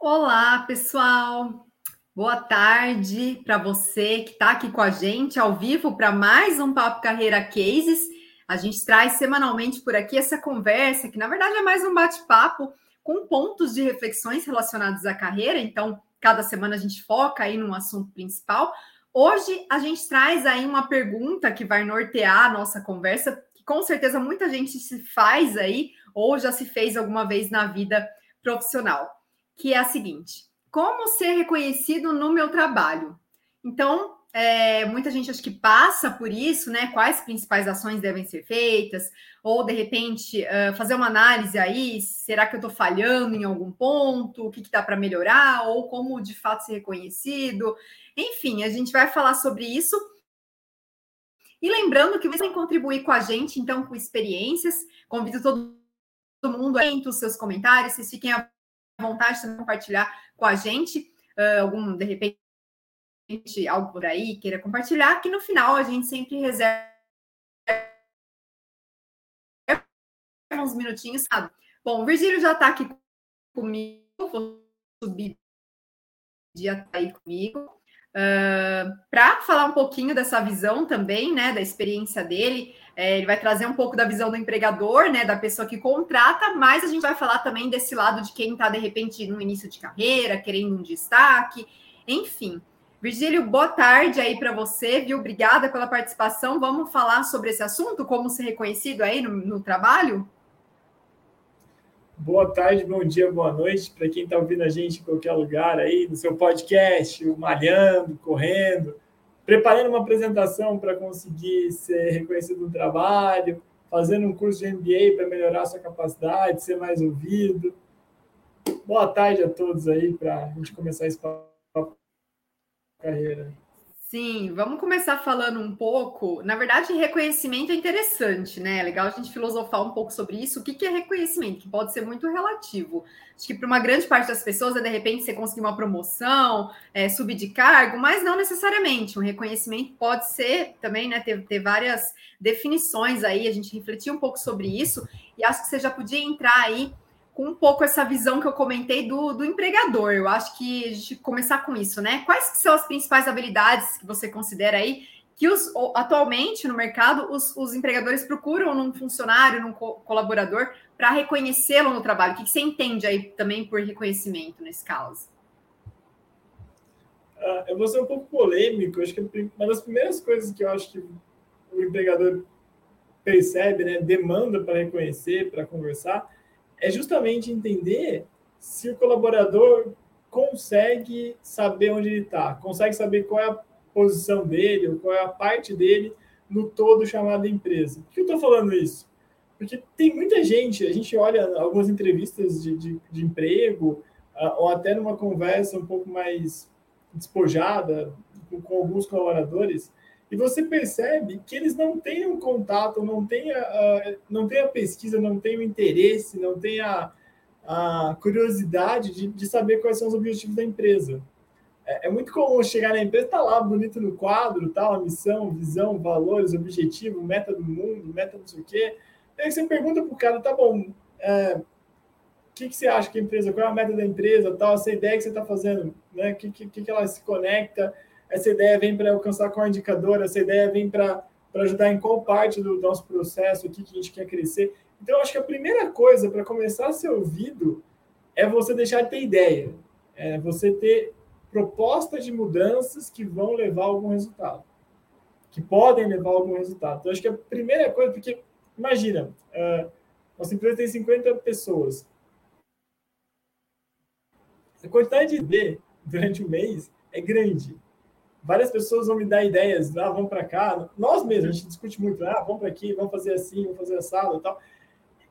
Olá, pessoal. Boa tarde para você que está aqui com a gente ao vivo para mais um Papo Carreira Cases. A gente traz semanalmente por aqui essa conversa, que na verdade é mais um bate-papo com pontos de reflexões relacionados à carreira. Então, cada semana a gente foca aí num assunto principal. Hoje a gente traz aí uma pergunta que vai nortear a nossa conversa, que com certeza muita gente se faz aí ou já se fez alguma vez na vida profissional que é a seguinte: como ser reconhecido no meu trabalho? Então, é, muita gente acho que passa por isso, né? Quais principais ações devem ser feitas, ou de repente uh, fazer uma análise aí, será que eu estou falhando em algum ponto? O que, que dá para melhorar, ou como de fato ser reconhecido? Enfim, a gente vai falar sobre isso. E lembrando que você vai contribuir com a gente, então, com experiências. Convido todo mundo a os seus comentários, vocês fiquem à vontade de compartilhar com a gente uh, algum, de repente, algo por aí queira compartilhar, que no final a gente sempre reserva uns minutinhos, sabe? Bom, o Virgílio já está aqui comigo, vou subir dia tá aí comigo, uh, para falar um pouquinho dessa visão também, né, da experiência dele. É, ele vai trazer um pouco da visão do empregador, né, da pessoa que contrata, mas a gente vai falar também desse lado de quem está, de repente, no início de carreira, querendo um destaque, enfim. Virgílio, boa tarde aí para você, viu? Obrigada pela participação. Vamos falar sobre esse assunto, como ser reconhecido aí no, no trabalho? Boa tarde, bom dia, boa noite para quem está ouvindo a gente em qualquer lugar aí, no seu podcast, malhando, correndo preparando uma apresentação para conseguir ser reconhecido no trabalho, fazendo um curso de MBA para melhorar sua capacidade, ser mais ouvido. Boa tarde a todos aí para a gente começar esse papo carreira. Sim, vamos começar falando um pouco. Na verdade, reconhecimento é interessante, né? É legal a gente filosofar um pouco sobre isso. O que é reconhecimento? Que pode ser muito relativo. Acho que para uma grande parte das pessoas é de repente você conseguir uma promoção, é, subir de cargo, mas não necessariamente. Um reconhecimento pode ser também, né? Ter, ter várias definições aí, a gente refletir um pouco sobre isso, e acho que você já podia entrar aí com um pouco essa visão que eu comentei do, do empregador. Eu acho que a gente começar com isso, né? Quais são as principais habilidades que você considera aí que os, atualmente no mercado os, os empregadores procuram num funcionário, num co colaborador, para reconhecê-lo no trabalho? O que, que, você entende aí também por reconhecimento nesse caso? Uh, eu vou ser um pouco polêmico. Acho que uma das primeiras coisas que eu acho que o empregador percebe, né, demanda para reconhecer, para conversar, é justamente entender se o colaborador consegue saber onde ele está, consegue saber qual é a posição dele, qual é a parte dele no todo chamado empresa. Por que eu estou falando isso? Porque tem muita gente, a gente olha algumas entrevistas de, de, de emprego, ou até numa conversa um pouco mais despojada com, com alguns colaboradores, e você percebe que eles não têm um contato, não têm a, não têm a pesquisa, não têm o interesse, não têm a, a curiosidade de, de saber quais são os objetivos da empresa. É, é muito comum chegar na empresa, tá lá bonito no quadro, tal, a missão, visão, valores, objetivo, meta do mundo, meta não sei o quê. Aí você pergunta para o cara, tá bom, é, o que, que você acha que a empresa, qual é a meta da empresa, tal, essa ideia que você está fazendo, né? Que, que, que ela se conecta, essa ideia vem para alcançar qual indicador, essa ideia vem para ajudar em qual parte do nosso processo, o que, que a gente quer crescer. Então, acho que a primeira coisa para começar a ser ouvido é você deixar de ter ideia, é você ter propostas de mudanças que vão levar a algum resultado, que podem levar a algum resultado. Então, acho que a primeira coisa, porque imagina, uh, nossa empresa tem 50 pessoas. A quantidade de D durante o mês é grande várias pessoas vão me dar ideias, ah, vamos para cá. Nós mesmos, a gente discute muito, ah, vamos para aqui, vamos fazer assim, vamos fazer assado e tal.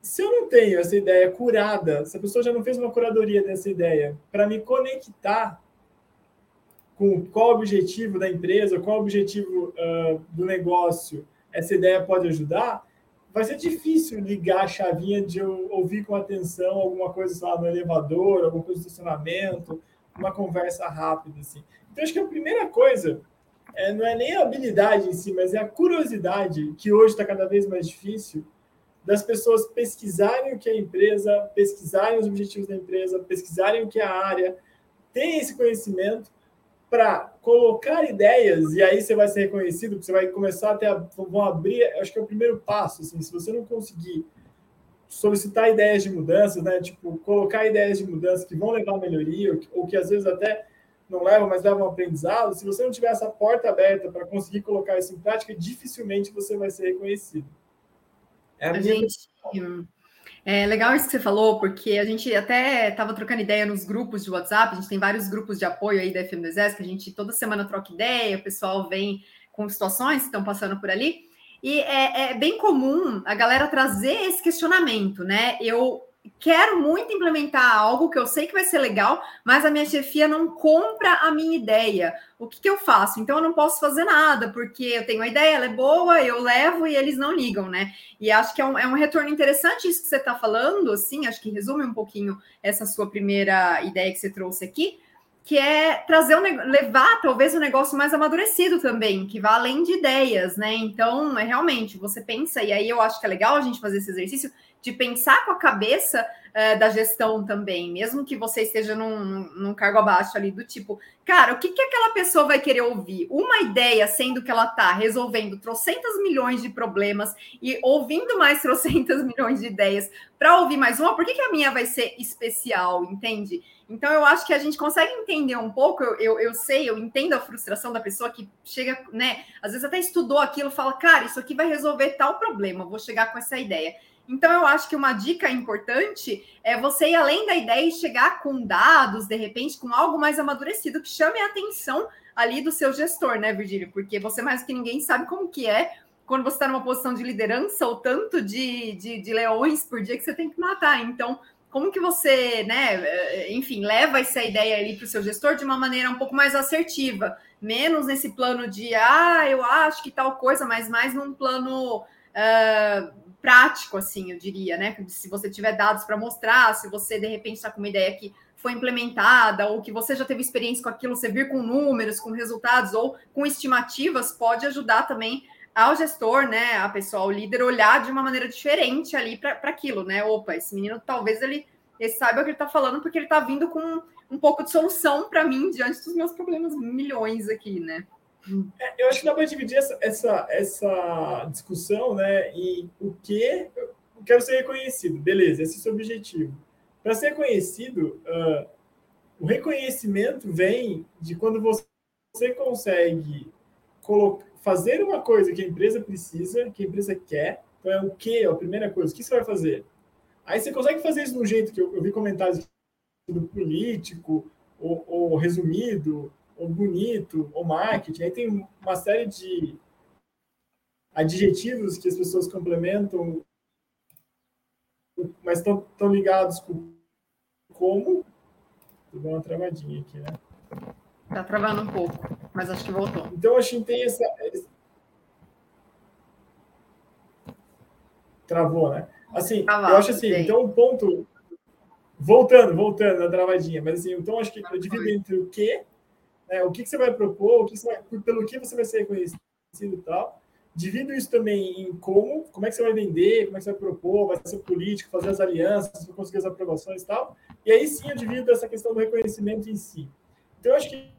Se eu não tenho essa ideia curada, se a pessoa já não fez uma curadoria dessa ideia, para me conectar com qual o objetivo da empresa, qual o objetivo uh, do negócio, essa ideia pode ajudar, vai ser difícil ligar a chavinha de eu ouvir com atenção alguma coisa lá no elevador, alguma coisa do estacionamento, uma conversa rápida, assim. Então, acho que a primeira coisa é, não é nem a habilidade em si, mas é a curiosidade, que hoje está cada vez mais difícil, das pessoas pesquisarem o que é a empresa, pesquisarem os objetivos da empresa, pesquisarem o que é a área, ter esse conhecimento para colocar ideias, e aí você vai ser reconhecido, você vai começar a ter, vão abrir, acho que é o primeiro passo, assim, se você não conseguir solicitar ideias de mudanças, né, tipo, colocar ideias de mudança que vão levar a melhoria, ou que, às vezes até não levam, mas levam aprendizado, se você não tiver essa porta aberta para conseguir colocar isso em prática, dificilmente você vai ser reconhecido. É a, a gente. É legal isso que você falou, porque a gente até estava trocando ideia nos grupos de WhatsApp, a gente tem vários grupos de apoio aí da FM do Exército, que a gente toda semana troca ideia, o pessoal vem com situações que estão passando por ali. E é, é, bem comum a galera trazer esse questionamento, né? Eu quero muito implementar algo que eu sei que vai ser legal, mas a minha chefia não compra a minha ideia. O que, que eu faço? Então eu não posso fazer nada, porque eu tenho a ideia, ela é boa, eu levo e eles não ligam, né? E acho que é um, é um retorno interessante isso que você está falando, assim, acho que resume um pouquinho essa sua primeira ideia que você trouxe aqui, que é trazer um, levar talvez um negócio mais amadurecido também, que vá além de ideias, né? Então, é realmente, você pensa, e aí eu acho que é legal a gente fazer esse exercício de pensar com a cabeça uh, da gestão também, mesmo que você esteja num, num, cargo abaixo ali, do tipo, cara, o que, que aquela pessoa vai querer ouvir? Uma ideia, sendo que ela está resolvendo trocentas milhões de problemas e ouvindo mais trocentas milhões de ideias para ouvir mais uma, por que, que a minha vai ser especial, entende? Então, eu acho que a gente consegue entender um pouco, eu, eu, eu, sei, eu entendo a frustração da pessoa que chega, né? Às vezes até estudou aquilo, fala, cara, isso aqui vai resolver tal problema, vou chegar com essa ideia. Então, eu acho que uma dica importante é você ir além da ideia e chegar com dados, de repente, com algo mais amadurecido, que chame a atenção ali do seu gestor, né, Virgílio? Porque você mais do que ninguém sabe como que é quando você está numa posição de liderança, o tanto de, de, de leões por dia que você tem que matar. Então, como que você, né, enfim, leva essa ideia ali para o seu gestor de uma maneira um pouco mais assertiva, menos nesse plano de, ah, eu acho que tal coisa, mas mais num plano uh, prático, assim, eu diria, né? Se você tiver dados para mostrar, se você de repente está com uma ideia que foi implementada, ou que você já teve experiência com aquilo, você vir com números, com resultados ou com estimativas, pode ajudar também ao gestor, né, a pessoa, ao líder, olhar de uma maneira diferente ali para aquilo, né? Opa, esse menino talvez ele, ele saiba o que ele está falando, porque ele está vindo com um pouco de solução para mim diante dos meus problemas milhões aqui, né? É, eu acho que dá para dividir essa, essa, essa discussão né, em o que eu quero ser reconhecido. Beleza, esse é o seu objetivo. Para ser reconhecido, uh, o reconhecimento vem de quando você consegue fazer uma coisa que a empresa precisa, que a empresa quer. Então, é o que? A primeira coisa. O que você vai fazer? Aí você consegue fazer isso de um jeito que eu, eu vi comentários do político, ou, ou resumido, ou bonito, ou marketing. Aí tem uma série de adjetivos que as pessoas complementam, mas estão tão ligados com como. Vou dar uma travadinha aqui, né? Tá travando um pouco, mas acho que voltou. Então, acho que tem essa. Travou, né? Assim, eu acho assim, então o ponto. Voltando, voltando na travadinha, mas assim, então acho que eu divido entre o que né? o que, que, você vai propor, o que vai, pelo que você vai ser reconhecido e tal. Divido isso também em como, como é que você vai vender, como é que você vai propor, vai ser político, fazer as alianças, conseguir as aprovações e tal. E aí sim eu divido essa questão do reconhecimento em si. Então, eu acho que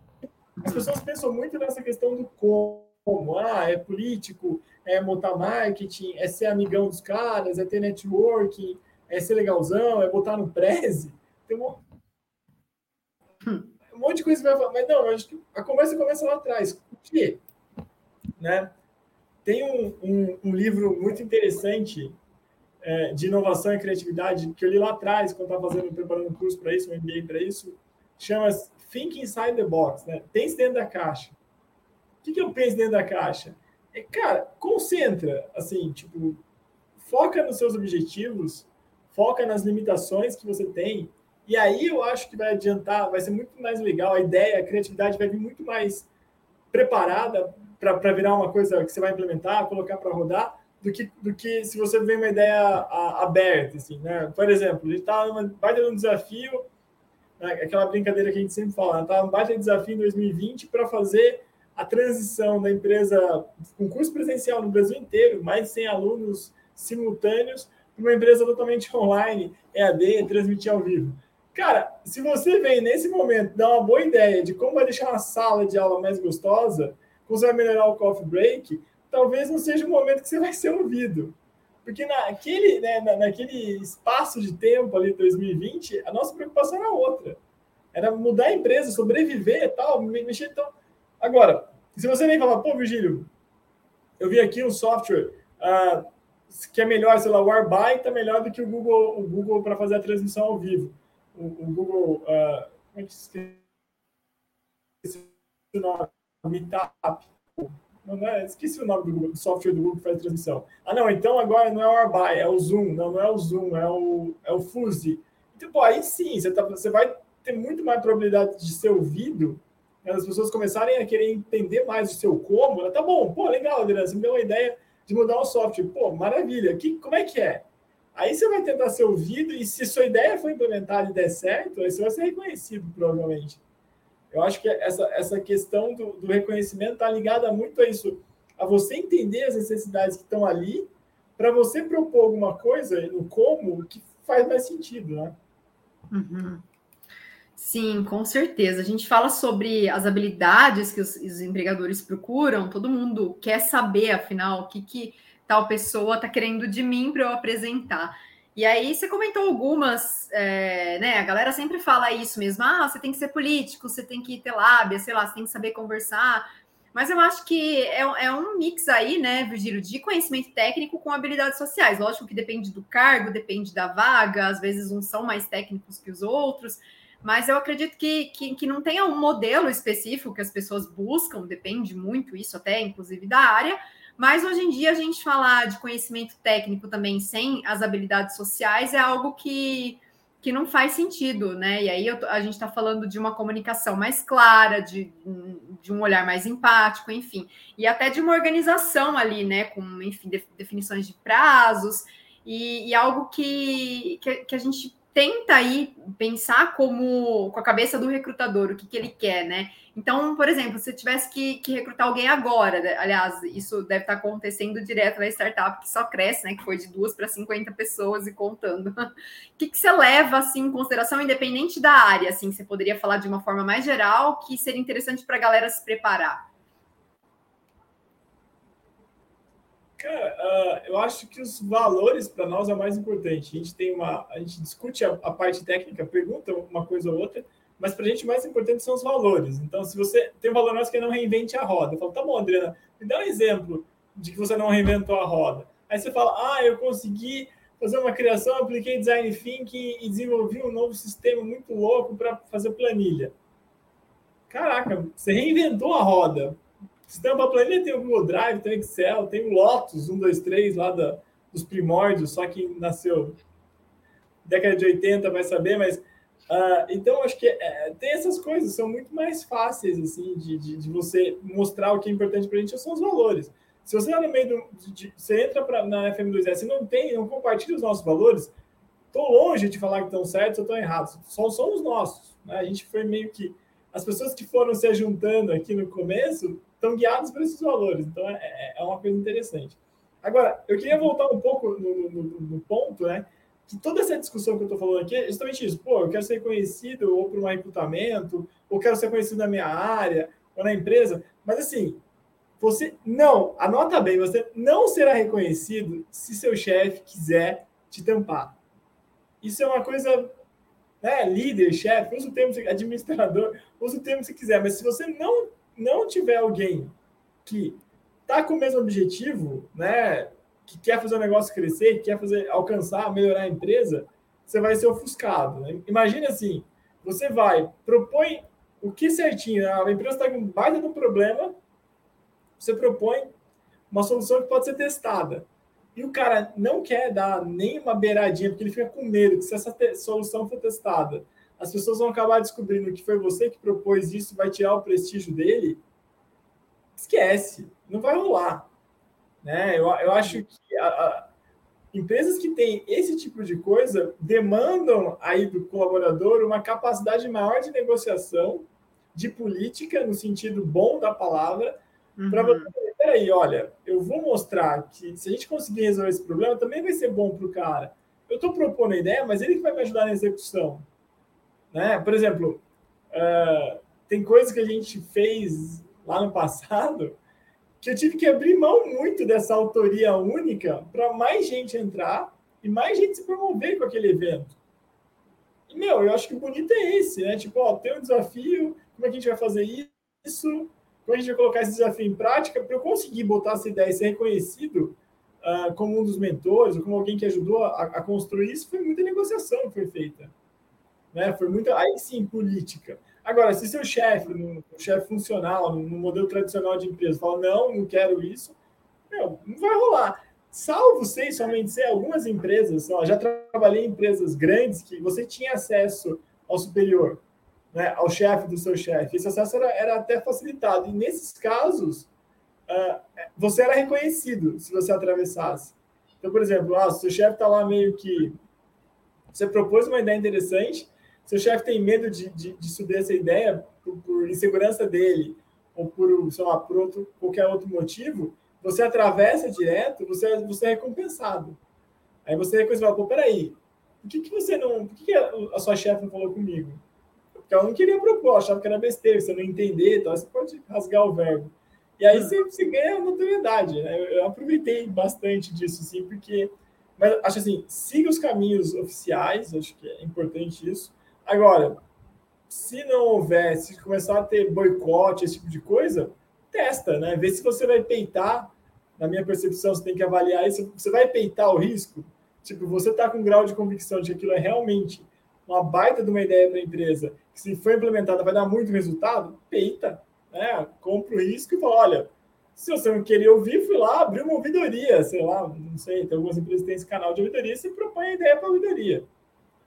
as pessoas pensam muito nessa questão do como. Ah, é político, é montar marketing, é ser amigão dos caras, é ter networking, é ser legalzão, é botar no preze. Tem. Hum um monte de coisa vai falar, mas não, acho que a conversa começa lá atrás. O quê? Né? Tem um, um, um livro muito interessante é, de inovação e criatividade que eu li lá atrás, quando estava fazendo, preparando um curso para isso, um MBA para isso, chama Think Inside the Box, né? Pense dentro da caixa. O que, que eu penso dentro da caixa? É, cara, concentra, assim, tipo, foca nos seus objetivos, foca nas limitações que você tem e aí eu acho que vai adiantar, vai ser muito mais legal, a ideia, a criatividade vai vir muito mais preparada para virar uma coisa que você vai implementar, colocar para rodar, do que, do que se você vem uma ideia a, aberta, assim, né? Por exemplo, ele está baita um desafio, né? aquela brincadeira que a gente sempre fala, está um baita desafio em 2020 para fazer a transição da empresa com curso presencial no Brasil inteiro, mais de 100 alunos simultâneos, uma empresa totalmente online, EAD, transmitir ao vivo. Cara, se você vem nesse momento dar uma boa ideia de como vai deixar uma sala de aula mais gostosa, como você vai melhorar o coffee break, talvez não seja o momento que você vai ser ouvido. Porque naquele, né, naquele espaço de tempo ali, 2020, a nossa preocupação era outra. Era mudar a empresa, sobreviver e tal, mexer. Então... Agora, se você vem falar, pô, Virgílio, eu vi aqui um software uh, que é melhor, sei lá, o Arby está melhor do que o Google, o Google para fazer a transmissão ao vivo. O, o Google, uh, como é que se esqueci o nome? Meetup. Não, é, esqueci o nome do, Google, do, software do Google que faz transmissão. Ah, não, então agora não é o Arby, é o Zoom. Não, não é o Zoom, é o, é o Fuse. Então, pô, aí sim, você, tá, você vai ter muito mais probabilidade de ser ouvido as pessoas começarem a querer entender mais o seu como. Tá bom, pô, legal, Adriano, você me deu uma ideia de mudar o software. Pô, maravilha. Que, como é que é? Aí você vai tentar ser ouvido e se sua ideia for implementada e der certo, aí você vai ser reconhecido, provavelmente. Eu acho que essa, essa questão do, do reconhecimento está ligada muito a isso, a você entender as necessidades que estão ali, para você propor alguma coisa no como que faz mais sentido, né? Uhum. Sim, com certeza. A gente fala sobre as habilidades que os, os empregadores procuram, todo mundo quer saber, afinal, o que, que tal pessoa está querendo de mim para eu apresentar. E aí você comentou algumas, é, né? A galera sempre fala isso mesmo. Ah, você tem que ser político, você tem que ter lábia, sei lá, você tem que saber conversar. Mas eu acho que é, é um mix aí, né, Virgílio, de conhecimento técnico com habilidades sociais. Lógico que depende do cargo, depende da vaga, às vezes uns são mais técnicos que os outros. Mas eu acredito que, que, que, não tenha um modelo específico que as pessoas buscam, depende muito isso até, inclusive, da área. Mas hoje em dia a gente falar de conhecimento técnico também sem as habilidades sociais é algo que, que não faz sentido, né? E aí eu, a gente está falando de uma comunicação mais clara, de, de um olhar mais empático, enfim, e até de uma organização ali, né? Com, enfim, definições de prazos, e, e algo que, que, que a gente tenta aí pensar como com a cabeça do recrutador, o que, que ele quer, né? Então, por exemplo, se tivesse que, que recrutar alguém agora, né? aliás, isso deve estar acontecendo direto na startup que só cresce, né? Que foi de duas para 50 pessoas e contando. O que, que você leva assim em consideração, independente da área? Assim, você poderia falar de uma forma mais geral que seria interessante para a galera se preparar. Cara, uh, eu acho que os valores para nós é o mais importante. A gente tem uma, a gente discute a, a parte técnica, pergunta uma coisa ou outra, mas para a gente o mais importante são os valores. Então, se você tem um valor nosso que é não reinvente a roda, eu falo, tá bom, Adriana, me dá um exemplo de que você não reinventou a roda. Aí você fala, ah, eu consegui fazer uma criação, apliquei design thinking e desenvolvi um novo sistema muito louco para fazer planilha. Caraca, você reinventou a roda. Para planilha tem o Google Drive, tem o Excel, tem o Lotus 1, 2, 3 lá da, dos primórdios, só que nasceu década de 80 vai saber, mas uh, então acho que é, tem essas coisas, são muito mais fáceis assim de, de, de você mostrar o que é importante para a gente, são os valores. Se você está no meio do. De, você entra pra, na FM2S e não tem, não compartilha os nossos valores, estou longe de falar que estão certos ou estão errados. Só são os nossos. Né? A gente foi meio que. As pessoas que foram se juntando aqui no começo estão guiados por esses valores. Então, é, é, é uma coisa interessante. Agora, eu queria voltar um pouco no, no, no ponto, né? Que toda essa discussão que eu estou falando aqui é justamente isso. Pô, eu quero ser conhecido ou por um recrutamento, ou quero ser conhecido na minha área, ou na empresa. Mas, assim, você não, anota bem, você não será reconhecido se seu chefe quiser te tampar. Isso é uma coisa, né? Líder, chefe, usa o termo administrador, usa o termo que você quiser, mas se você não não tiver alguém que está com o mesmo objetivo, né, que quer fazer o negócio crescer, que quer fazer alcançar, melhorar a empresa, você vai ser ofuscado. Né? Imagina assim, você vai, propõe o que certinho, né? a empresa está com baita do problema, você propõe uma solução que pode ser testada. E o cara não quer dar nem uma beiradinha, porque ele fica com medo que se essa solução for testada, as pessoas vão acabar descobrindo que foi você que propôs isso, vai tirar o prestígio dele, esquece, não vai rolar. Né? Eu, eu acho que a, a, empresas que têm esse tipo de coisa demandam aí do colaborador uma capacidade maior de negociação, de política, no sentido bom da palavra, uhum. para você peraí, olha, eu vou mostrar que se a gente conseguir resolver esse problema, também vai ser bom para o cara. Eu estou propondo a ideia, mas ele que vai me ajudar na execução. Né? Por exemplo, uh, tem coisas que a gente fez lá no passado que eu tive que abrir mão muito dessa autoria única para mais gente entrar e mais gente se promover com aquele evento. E, meu, eu acho que o bonito é esse, né? Tipo, ó, tem um desafio, como é que a gente vai fazer isso? Como a gente vai colocar esse desafio em prática para eu conseguir botar essa ideia e ser reconhecido uh, como um dos mentores, ou como alguém que ajudou a, a, construir isso? Foi muita negociação que foi feita. Né? Foi muita, aí sim, política. Agora, se seu chefe, um chefe funcional, no modelo tradicional de empresa, fala, não, não quero isso, meu, não vai rolar. Salvo sei, somente sei, algumas empresas, ó, já trabalhei em empresas grandes que você tinha acesso ao superior, né, ao chefe do seu chefe. Esse acesso era, era até facilitado. E nesses casos, uh, você era reconhecido se você atravessasse. Então, por exemplo, ah, seu chefe está lá meio que. Você propôs uma ideia interessante, seu chefe tem medo de, de, de subir essa ideia por, por, insegurança dele, ou por, sei lá, por outro, qualquer outro motivo, você atravessa direto, você, você é recompensado. Aí você fala, pô, peraí, por que, que você não. Por que, que a sua chefe não falou comigo? Porque ela não queria propor, achava que era besteira, você não entender, então você pode rasgar o verbo. E aí você, você ganha notoriedade. Né? Eu aproveitei bastante disso, sim, porque. Mas acho assim, siga os caminhos oficiais, acho que é importante isso. Agora, se não houver, se começar a ter boicote, esse tipo de coisa, testa, né? Vê se você vai peitar. Na minha percepção, você tem que avaliar isso. Você vai peitar o risco? Tipo, você está com um grau de convicção de que aquilo é realmente uma baita de uma ideia para a empresa, que se for implementada vai dar muito resultado, peita, né? Compra o risco e fala, olha, se você não queria ouvir, fui lá, abri uma ouvidoria, sei lá, não sei, tem algumas empresas que têm esse canal de ouvidoria, você propõe a ideia para a ouvidoria.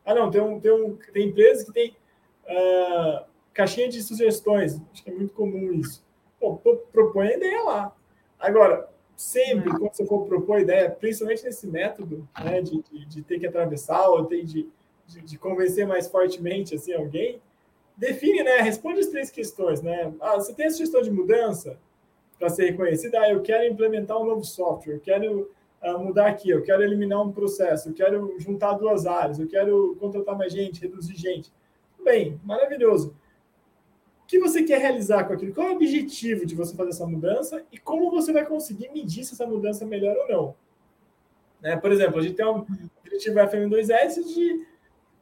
Ah, não, tem, um, tem, um, tem empresas que tem uh, caixinha de sugestões. Acho que é muito comum isso. Pô, propõe a ideia lá. Agora, sempre uhum. quando você for propor ideia, principalmente nesse método né, de, de, de ter que atravessar ou ter de, de, de, convencer mais fortemente assim, alguém, define, né? Responde as três questões, né? Ah, você tem a sugestão de mudança para ser reconhecida? Ah, eu quero implementar um novo software, eu quero mudar aqui, eu quero eliminar um processo, eu quero juntar duas áreas, eu quero contratar mais gente, reduzir gente. Bem, maravilhoso. O que você quer realizar com aquilo? Qual é o objetivo de você fazer essa mudança e como você vai conseguir medir se essa mudança é melhor ou não? Né? Por exemplo, a gente tem um objetivo FM2S de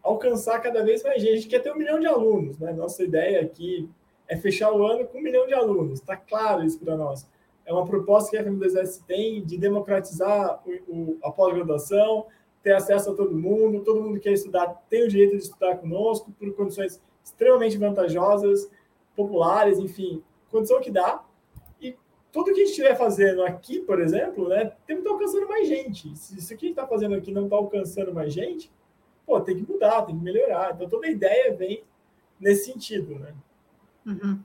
alcançar cada vez mais gente. A gente quer ter um milhão de alunos. Né? Nossa ideia aqui é fechar o ano com um milhão de alunos. Está claro isso para nós é uma proposta que a FM2S tem de democratizar o, o, a pós-graduação, ter acesso a todo mundo, todo mundo que quer estudar tem o direito de estudar conosco por condições extremamente vantajosas, populares, enfim, condição que dá. E tudo que a gente estiver fazendo aqui, por exemplo, né, tem que estar alcançando mais gente. Se isso que a gente está fazendo aqui não está alcançando mais gente, pô, tem que mudar, tem que melhorar. Então toda ideia vem nesse sentido, né? Uhum.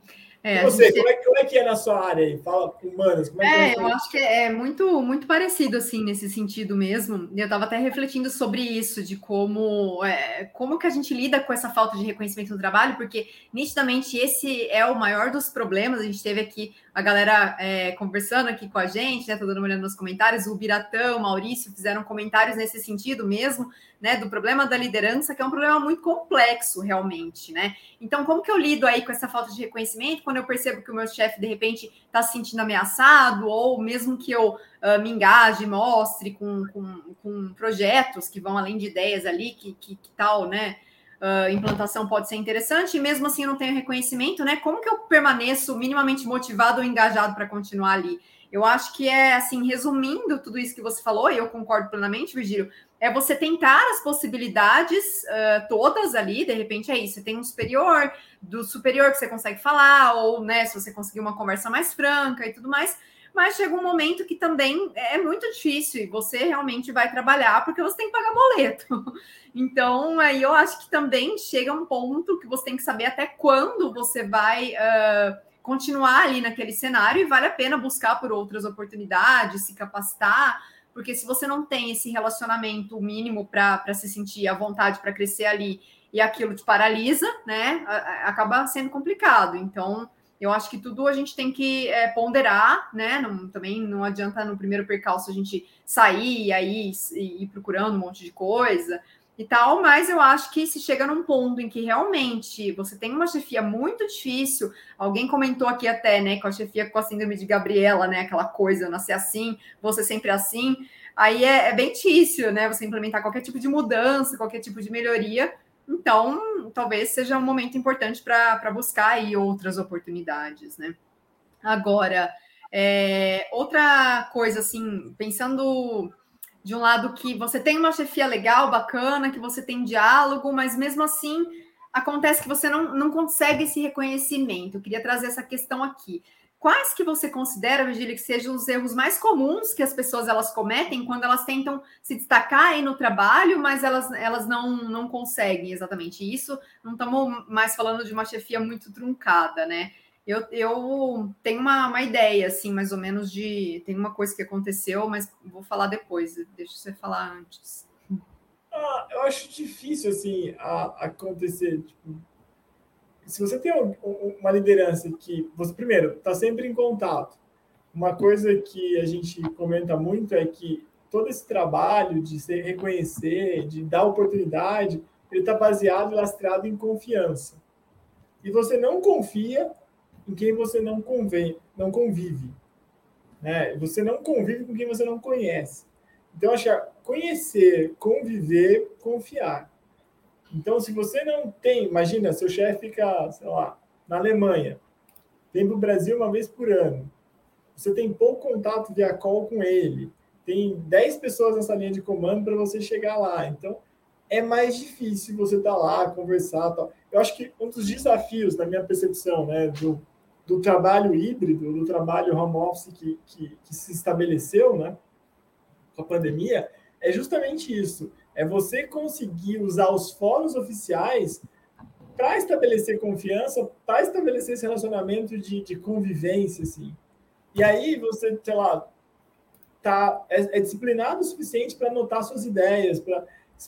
É, você, gente... como, é, como, é, que é na sua área aí? Fala humanas. Como é, é, é eu acho que é muito, muito parecido, assim, nesse sentido mesmo. Eu estava até refletindo sobre isso, de como, é, como que a gente lida com essa falta de reconhecimento no trabalho, porque nitidamente esse é o maior dos problemas. A gente teve aqui a galera é, conversando aqui com a gente, né? Tô dando uma olhada nos comentários. O Biratão, o Maurício fizeram comentários nesse sentido mesmo né, do problema da liderança, que é um problema muito complexo, realmente, né? Então, como que eu lido aí com essa falta de reconhecimento quando eu percebo que o meu chefe, de repente, está se sentindo ameaçado, ou mesmo que eu uh, me engaje, mostre com, com, com, projetos que vão além de ideias ali, que, que, que tal, né? Uh, implantação pode ser interessante, e mesmo assim eu não tenho reconhecimento, né? Como que eu permaneço minimamente motivado ou engajado para continuar ali? Eu acho que é assim, resumindo tudo isso que você falou, e eu concordo plenamente, Virgílio, é você tentar as possibilidades uh, todas ali, de repente é isso, você tem um superior, do superior que você consegue falar, ou né, se você conseguir uma conversa mais franca e tudo mais, mas chega um momento que também é muito difícil e você realmente vai trabalhar porque você tem que pagar boleto. Então, aí eu acho que também chega um ponto que você tem que saber até quando você vai uh, continuar ali naquele cenário e vale a pena buscar por outras oportunidades, se capacitar porque se você não tem esse relacionamento mínimo para se sentir à vontade para crescer ali e aquilo te paralisa, né? Acaba sendo complicado. Então, Eu acho que tudo a gente tem que é, ponderar, né? Não, também não adianta no primeiro percalço a gente sair e aí ir procurando um monte de coisa e tal, mas eu acho que se chega num ponto em que realmente você tem uma chefia muito difícil, alguém comentou aqui até, né, com a chefia com a síndrome de Gabriela, né, aquela coisa, nascer assim, você sempre assim, aí é, é bem difícil, né, você implementar qualquer tipo de mudança, qualquer tipo de melhoria, então talvez seja um momento importante para buscar aí outras oportunidades, né. Agora, é, outra coisa, assim, pensando de um lado que você tem uma chefia legal, bacana, que você tem diálogo, mas mesmo assim acontece que você não, não consegue esse reconhecimento. Eu queria trazer essa questão aqui. Quais que você considera, Virgília, que sejam os erros mais comuns que as pessoas elas cometem quando elas tentam se destacar aí no trabalho, mas elas, elas não, não conseguem exatamente isso? Não estamos mais falando de uma chefia muito truncada, né? Eu, eu tenho uma, uma ideia, assim, mais ou menos de. Tem uma coisa que aconteceu, mas vou falar depois. Deixa você falar antes. Ah, eu acho difícil, assim, a, acontecer. Tipo, se você tem uma liderança que você, primeiro, está sempre em contato. Uma coisa que a gente comenta muito é que todo esse trabalho de se reconhecer, de dar oportunidade, ele está baseado e lastrado em confiança. E você não confia em quem você não convém, não convive. Né? Você não convive com quem você não conhece. Então, achar conhecer, conviver, confiar. Então, se você não tem, imagina, seu chefe fica, sei lá, na Alemanha, vem para o Brasil uma vez por ano. Você tem pouco contato via call com ele. Tem 10 pessoas nessa linha de comando para você chegar lá. Então, é mais difícil você estar tá lá, conversar. Tal. Eu acho que um dos desafios, na minha percepção, né, do do trabalho híbrido, do trabalho home office que, que, que, se estabeleceu né, com a pandemia, é justamente isso. É você conseguir usar os fóruns oficiais para estabelecer confiança, para estabelecer esse relacionamento de, de convivência, assim. E aí você, sei lá, tá, é, é disciplinado o suficiente para anotar suas ideias, para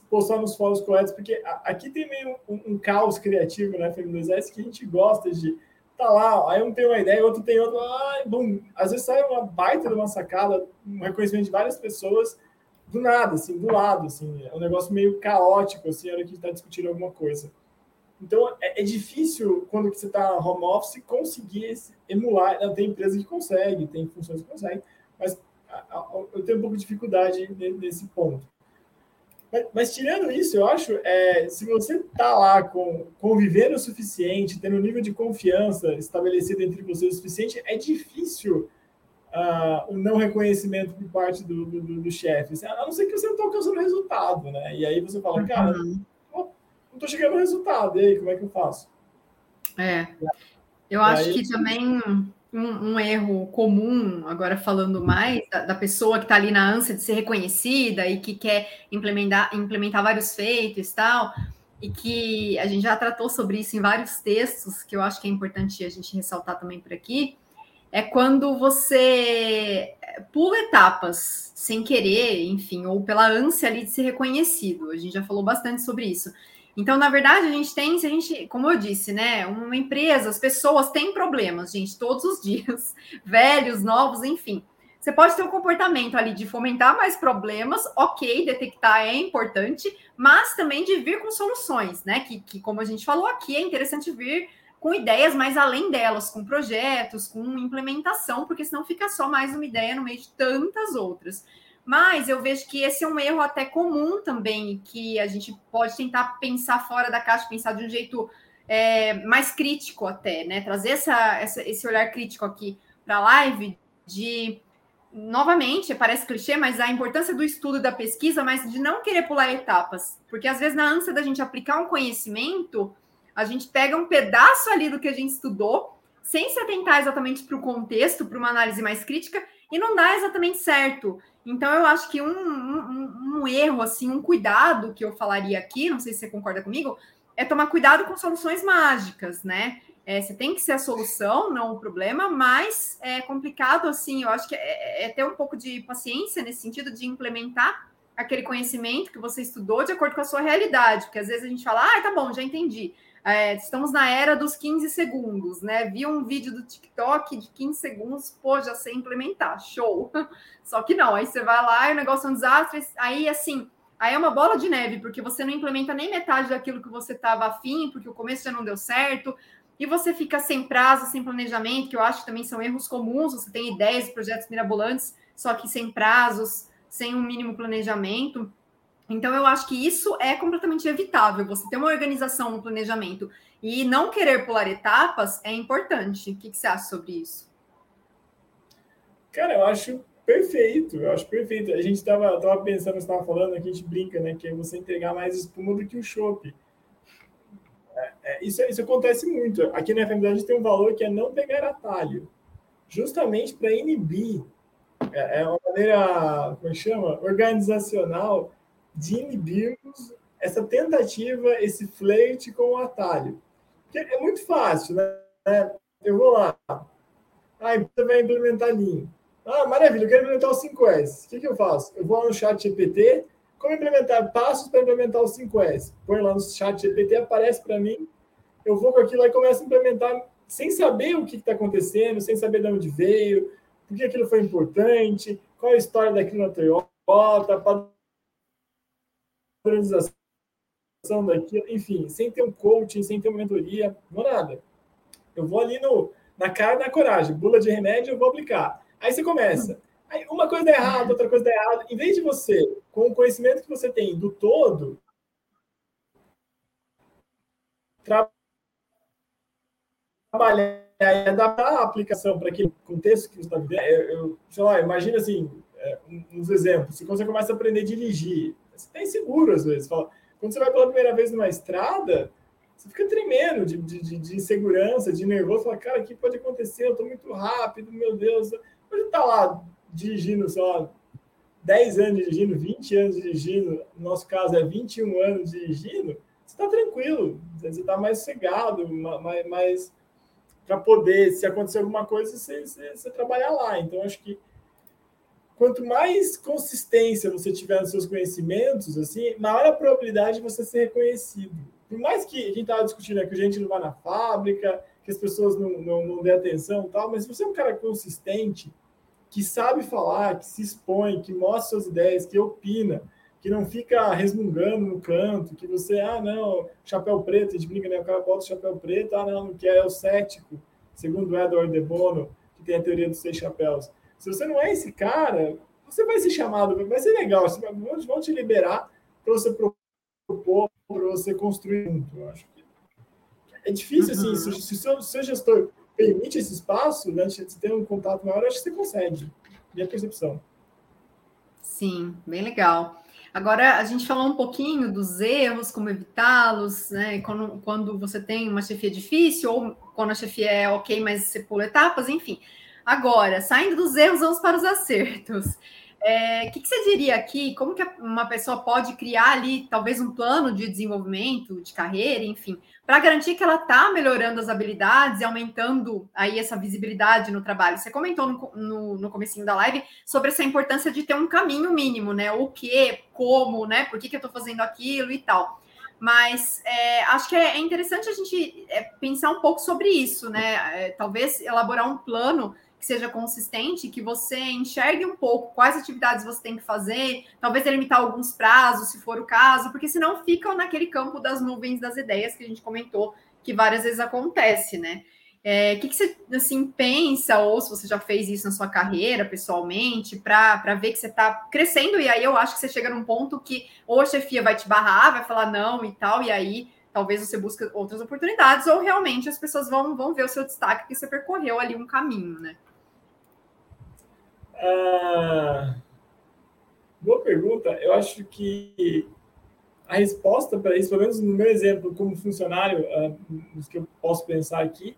postar nos fóruns corretos, porque aqui tem meio um, um caos criativo, né, Fernando Exército, que a gente gosta de tá lá, aí um tem uma ideia, outro tem outra, ai, bum, às vezes sai uma baita de uma sacada, um reconhecimento de várias pessoas, do nada, assim, do lado, assim, é um negócio meio caótico, assim, a hora que está discutindo alguma coisa. Então, é, é difícil, quando você está home office, conseguir esse, emular, tem empresa que consegue, tem funções que conseguem, mas eu tenho um pouco de dificuldade nesse ponto. Mas, mas, tirando isso, eu acho, é, se você está lá com, convivendo o suficiente, tendo um nível de confiança estabelecido entre vocês o suficiente, é difícil uh, o não reconhecimento por parte do, do, do, do chefe. A não ser que você não está alcançando resultado, né? E aí você fala, cara, uhum. não estou chegando no resultado, e aí, como é que eu faço? É. Eu e acho aí, que também um, um, erro comum, agora falando mais, da, da pessoa que está ali na ânsia de ser reconhecida e que quer implementar, implementar vários feitos e tal, e que a gente já tratou sobre isso em vários textos, que eu acho que é importante a gente ressaltar também por aqui, é quando você pula etapas sem querer, enfim, ou pela ânsia ali de ser reconhecido. A gente já falou bastante sobre isso. Então, na verdade, a gente tem, se a gente, como eu disse, né, uma empresa, as pessoas têm problemas, gente, todos os dias, velhos, novos, enfim. Você pode ter um comportamento ali de fomentar mais problemas, ok, detectar é importante, mas também de vir com soluções, né? Que, que como a gente falou aqui, é interessante vir com ideias mais além delas, com projetos, com implementação, porque senão fica só mais uma ideia no meio de tantas outras. Mas eu vejo que esse é um erro até comum também, que a gente pode tentar pensar fora da caixa, pensar de um jeito é, mais crítico até, né? Trazer essa, essa esse olhar crítico aqui para a live de novamente, parece clichê, mas a importância do estudo da pesquisa, mas de não querer pular etapas. Porque às vezes, na ânsia da gente aplicar um conhecimento, a gente pega um pedaço ali do que a gente estudou, sem se atentar exatamente para o contexto, para uma análise mais crítica, e não dá exatamente certo. Então, eu acho que um, um, um, erro, assim, um cuidado que eu falaria aqui, não sei se você concorda comigo, é tomar cuidado com soluções mágicas, né? É, você tem que ser a solução, não o problema, mas é complicado, assim, eu acho que é, é ter um pouco de paciência nesse sentido de implementar aquele conhecimento que você estudou de acordo com a sua realidade, porque às vezes a gente fala, ah, tá bom, já entendi. É, estamos na era dos 15 segundos, né? Vi um vídeo do TikTok de 15 segundos, pô, já sei implementar, show. Só que não, aí você vai lá e o negócio é um desastre, aí assim, aí é uma bola de neve, porque você não implementa nem metade daquilo que você estava afim, porque o começo já não deu certo, e você fica sem prazo, sem planejamento, que eu acho que também são erros comuns, você tem ideias, projetos mirabolantes, só que sem prazos, sem um mínimo planejamento. Então, eu acho que isso é completamente evitável. Você ter uma organização no planejamento e não querer pular etapas é importante. O que, que você acha sobre isso? Cara, eu acho perfeito. Eu acho perfeito. A gente estava tava pensando, você estava falando, aqui a gente brinca, né? Que é você entregar mais espuma do que o chopp. É, é, isso, isso acontece muito. Aqui na FMD a gente tem um valor que é não pegar atalho. Justamente para inibir. É, é uma maneira, como é chama? Organizacional de inibirmos essa tentativa, esse flerte com o atalho. Porque é muito fácil, né? Eu vou lá. Ah, você vai implementar Lean. Ah, maravilha, eu quero implementar o 5S. O que, que eu faço? Eu vou lá no chat GPT, como implementar passos para implementar o 5S? Põe lá no chat GPT, aparece para mim, eu vou com aquilo e começo a implementar sem saber o que está acontecendo, sem saber de onde veio, por que aquilo foi importante, qual a história daquilo na Toyota, padronização daquilo, enfim, sem ter um coaching, sem ter uma mentoria, não nada. Eu vou ali no, na cara na coragem, bula de remédio, eu vou aplicar. Aí você começa. Aí uma coisa dá errado, outra coisa dá errado. Em vez de você, com o conhecimento que você tem do todo, trabalhar e adaptar a aplicação para aquele contexto que você está vivendo. Eu, eu, sei lá, imagina assim, é, uns exemplos. Se você começa a aprender a dirigir, você está inseguro às vezes. Fala, quando você vai pela primeira vez numa estrada, você fica tremendo de, de, de insegurança, de nervoso. Fala, cara, o que pode acontecer? Eu estou muito rápido, meu Deus. Você está lá dirigindo só 10 anos dirigindo, 20 anos dirigindo, no nosso caso é 21 anos dirigindo, você está tranquilo, você está mais cegado, mais, mais para poder, se acontecer alguma coisa, você, você, você trabalhar lá. Então, acho que quanto mais consistência você tiver nos seus conhecimentos, assim, maior a probabilidade de você ser reconhecido. Por mais que a gente estava discutindo né, que a gente não vai na fábrica, que as pessoas não, não, não dê atenção tal, mas se você é um cara consistente, que sabe falar, que se expõe, que mostra suas ideias, que opina, que não fica resmungando no canto, que você, ah, não, chapéu preto, a gente brinca, né? O cara bota o chapéu preto, ah, não, que é o cético, segundo Edward de Bono, que tem a teoria dos seis chapéus. Se você não é esse cara, você vai ser chamado, vai ser legal, vão te liberar para você propor, para você construir junto. Eu acho que é difícil, assim, se, se, se o seu gestor permite esse espaço, né, de ter um contato maior, acho que você consegue. Minha percepção. Sim, bem legal. Agora, a gente falou um pouquinho dos erros, como evitá-los, né? Quando, quando você tem uma chefia difícil, ou quando a chefia é ok, mas você pula etapas, enfim. Agora, saindo dos erros, vamos para os acertos. O é, que, que, você diria aqui? Como que uma pessoa pode criar ali, talvez, um plano de desenvolvimento, de carreira, enfim, para garantir que ela está melhorando as habilidades e aumentando aí essa visibilidade no trabalho? Você comentou no, no, no comecinho da live sobre essa importância de ter um caminho mínimo, né? O que, como, né? Por que, que eu estou fazendo aquilo e tal. Mas é, acho que é interessante a gente é, pensar um pouco sobre isso, né? É, talvez elaborar um plano que seja consistente, que você enxergue um pouco quais atividades você tem que fazer, talvez delimitar alguns prazos, se for o caso, porque senão ficam naquele campo das nuvens das ideias que a gente comentou, que várias vezes acontece, né? É, o que, que, você assim, pensa, ou se você já fez isso na sua carreira, pessoalmente, para ver que você está crescendo, e aí eu acho que você chega num ponto que ou a chefia vai te barrar, vai falar não e tal, e aí talvez você busque outras oportunidades, ou realmente as pessoas vão, vão ver o seu destaque que você percorreu ali um caminho, né? Ah, boa pergunta. Eu acho que a resposta para isso, pelo menos no meu exemplo como funcionário, uh, nos que eu posso pensar aqui,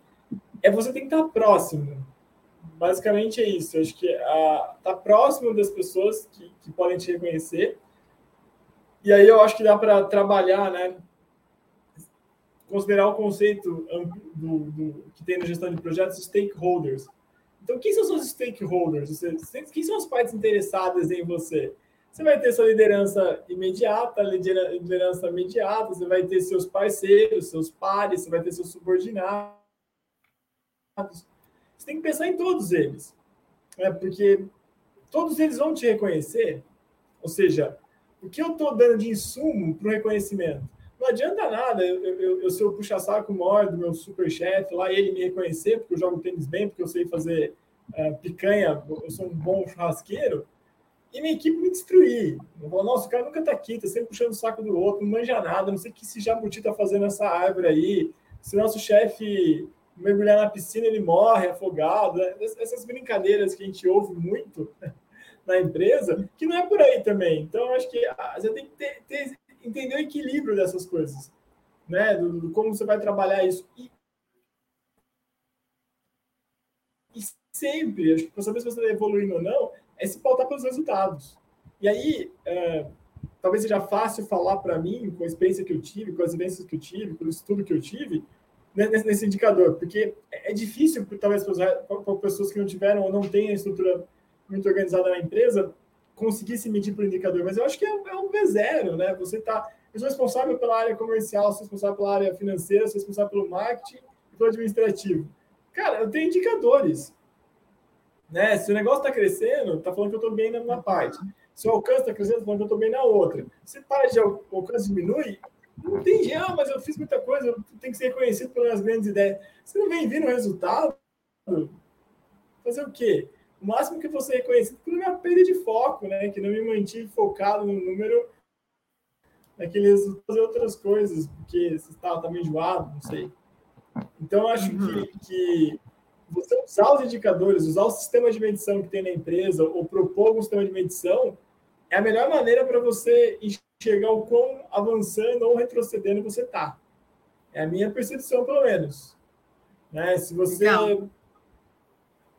é você tem que estar próximo. Basicamente é isso. Eu acho que uh, tá próximo das pessoas que, que podem te reconhecer. E aí eu acho que dá para trabalhar, né? Considerar o conceito do, do, que tem na gestão de projetos, stakeholders então, quem são os stakeholders? Quem são as partes interessadas em você? Você vai ter sua liderança imediata, liderança imediata, você vai ter seus parceiros, seus pares, você vai ter seus subordinados. Você tem que pensar em todos eles, né? porque todos eles vão te reconhecer. Ou seja, o que eu estou dando de insumo para o reconhecimento? Não adianta nada eu, eu, eu ser o puxa-saco maior do meu super-chefe lá, ele me reconhecer, porque eu jogo tênis bem, porque eu sei fazer uh, picanha, eu sou um bom churrasqueiro, e minha equipe me destruir. Eu vou, nossa, o cara nunca tá aqui, tá sempre puxando o saco do outro, não manja nada, não sei o que esse jabuti tá fazendo essa árvore aí. Se nosso chefe mergulhar na piscina, ele morre afogado. Né? Essas brincadeiras que a gente ouve muito na empresa, que não é por aí também. Então, acho que ah, você tem que ter, ter, entender o equilíbrio dessas coisas, né? Do, do como você vai trabalhar isso. E, e sempre, para saber se você está evoluindo ou não, é se pautar pelos resultados. E aí, é, talvez seja fácil falar para mim, com a experiência que eu tive, com as vivências que eu tive, pelo estudo que eu tive, né, nesse, nesse indicador, porque é difícil, talvez, para pessoas que não tiveram ou não têm a estrutura muito organizada na empresa, conseguir se medir por indicador, mas eu acho que é, é um V0, né? Você está eu sou responsável pela área comercial, sou responsável pela área financeira, sou responsável pelo marketing e pelo administrativo. Cara, eu tenho indicadores. Né? Se o negócio está crescendo, está falando que eu estou bem numa parte. Se o alcance está crescendo, está falando que eu estou bem na outra. Se para de o alcance diminui, não tem jeito, ah, mas eu fiz muita coisa, tem que ser reconhecido pelas grandes ideias. Você não vem vindo o resultado? Fazer o quê? O máximo que você reconhecido por minha perda de foco, né? Que não me mantive focado no número naqueles fazer outras coisas, porque você estava também enjoado, não sei. Então, acho uhum. que, que você usar os indicadores, usar o sistema de medição que tem na empresa, ou propor um sistema de medição, é a melhor maneira para você enxergar o quão avançando ou retrocedendo você está. É a minha percepção, pelo menos. Né? Se você. Legal.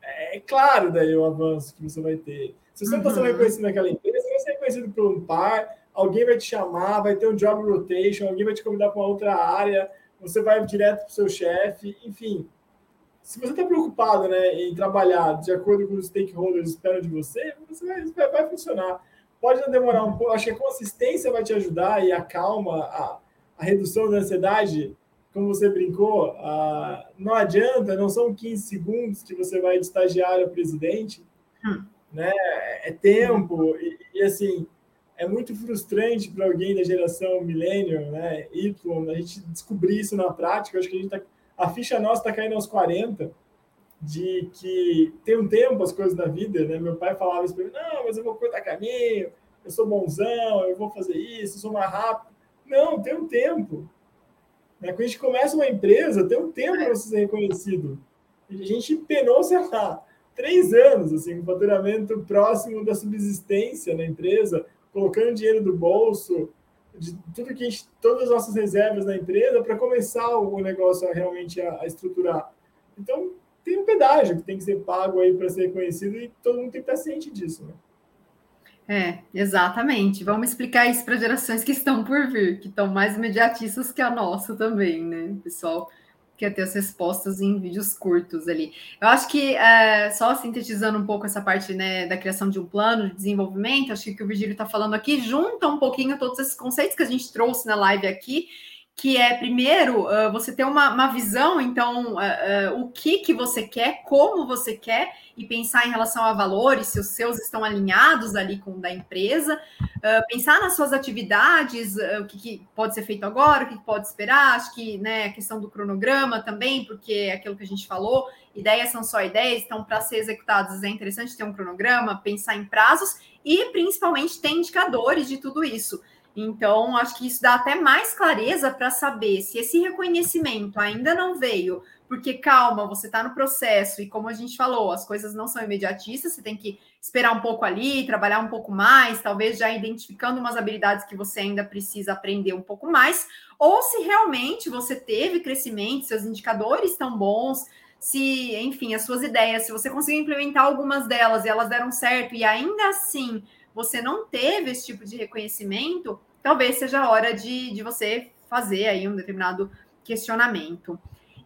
É, é claro daí o avanço que você vai ter. Se você não está sendo uhum. reconhecido naquela empresa, você vai ser reconhecido por um par, alguém vai te chamar, vai ter um job rotation, alguém vai te convidar para uma outra área, você vai direto para o seu chefe, enfim se você está preocupado né, em trabalhar de acordo com os stakeholders esperam de você, você vai, vai, funcionar. Pode demorar um pouco, acho que a consistência vai te ajudar e a calma, a, a redução da ansiedade, como você brincou, a, não adianta, não são 15 segundos que você vai de estagiário a presidente, hum. né? É tempo, e, e assim, é muito frustrante para alguém da geração millennial, né, Y, a gente descobrir isso na prática, acho que a gente está a ficha nossa está caindo aos 40, de que tem um tempo as coisas da vida, né? Meu pai falava isso para mim, não, mas eu vou cortar caminho, eu sou bonzão, eu vou fazer isso, eu sou mais rápido. Não, tem um tempo. Né? Quando a gente começa uma empresa, tem um tempo para você ser reconhecido. A gente penou, sei lá, três anos, assim, um faturamento próximo da subsistência na empresa, colocando dinheiro do bolso, de tudo que gente, todas as nossas reservas na empresa para começar o negócio a realmente a, a, estruturar. Então, tem um pedágio que tem que ser pago aí para ser reconhecido e todo mundo tem que estar ciente disso, né? É, exatamente. Vamos explicar isso para gerações que estão por vir, que estão mais imediatistas que a nossa também, né, pessoal? Quer ter as respostas em vídeos curtos ali. Eu acho que, é, só sintetizando um pouco essa parte né, da criação de um plano de desenvolvimento, acho que o que o Virgílio está falando aqui junta um pouquinho todos esses conceitos que a gente trouxe na live aqui que é primeiro uh, você ter uma, uma visão, então, uh, uh, o que que você quer, como você quer, e pensar em relação a valores, se os seus estão alinhados ali com o da empresa, pensar nas suas atividades, o que, que, pode ser feito agora, o que, pode esperar, acho que né, a questão do cronograma também, porque é aquilo que a gente falou, ideias são só ideias, então, para ser executadas é interessante ter um cronograma, pensar em prazos e principalmente ter indicadores de tudo isso. Então, acho que isso dá até mais clareza para saber se esse reconhecimento ainda não veio, porque calma, você está no processo e como a gente falou, as coisas não são imediatistas, você tem que esperar um pouco ali, trabalhar um pouco mais, talvez já identificando umas habilidades que você ainda precisa aprender um pouco mais, ou se realmente você teve crescimento, seus indicadores estão bons, se, enfim, as suas ideias, se você conseguiu implementar algumas delas e elas deram certo e ainda assim você não teve esse tipo de reconhecimento, talvez seja a hora de, de você fazer aí um determinado questionamento.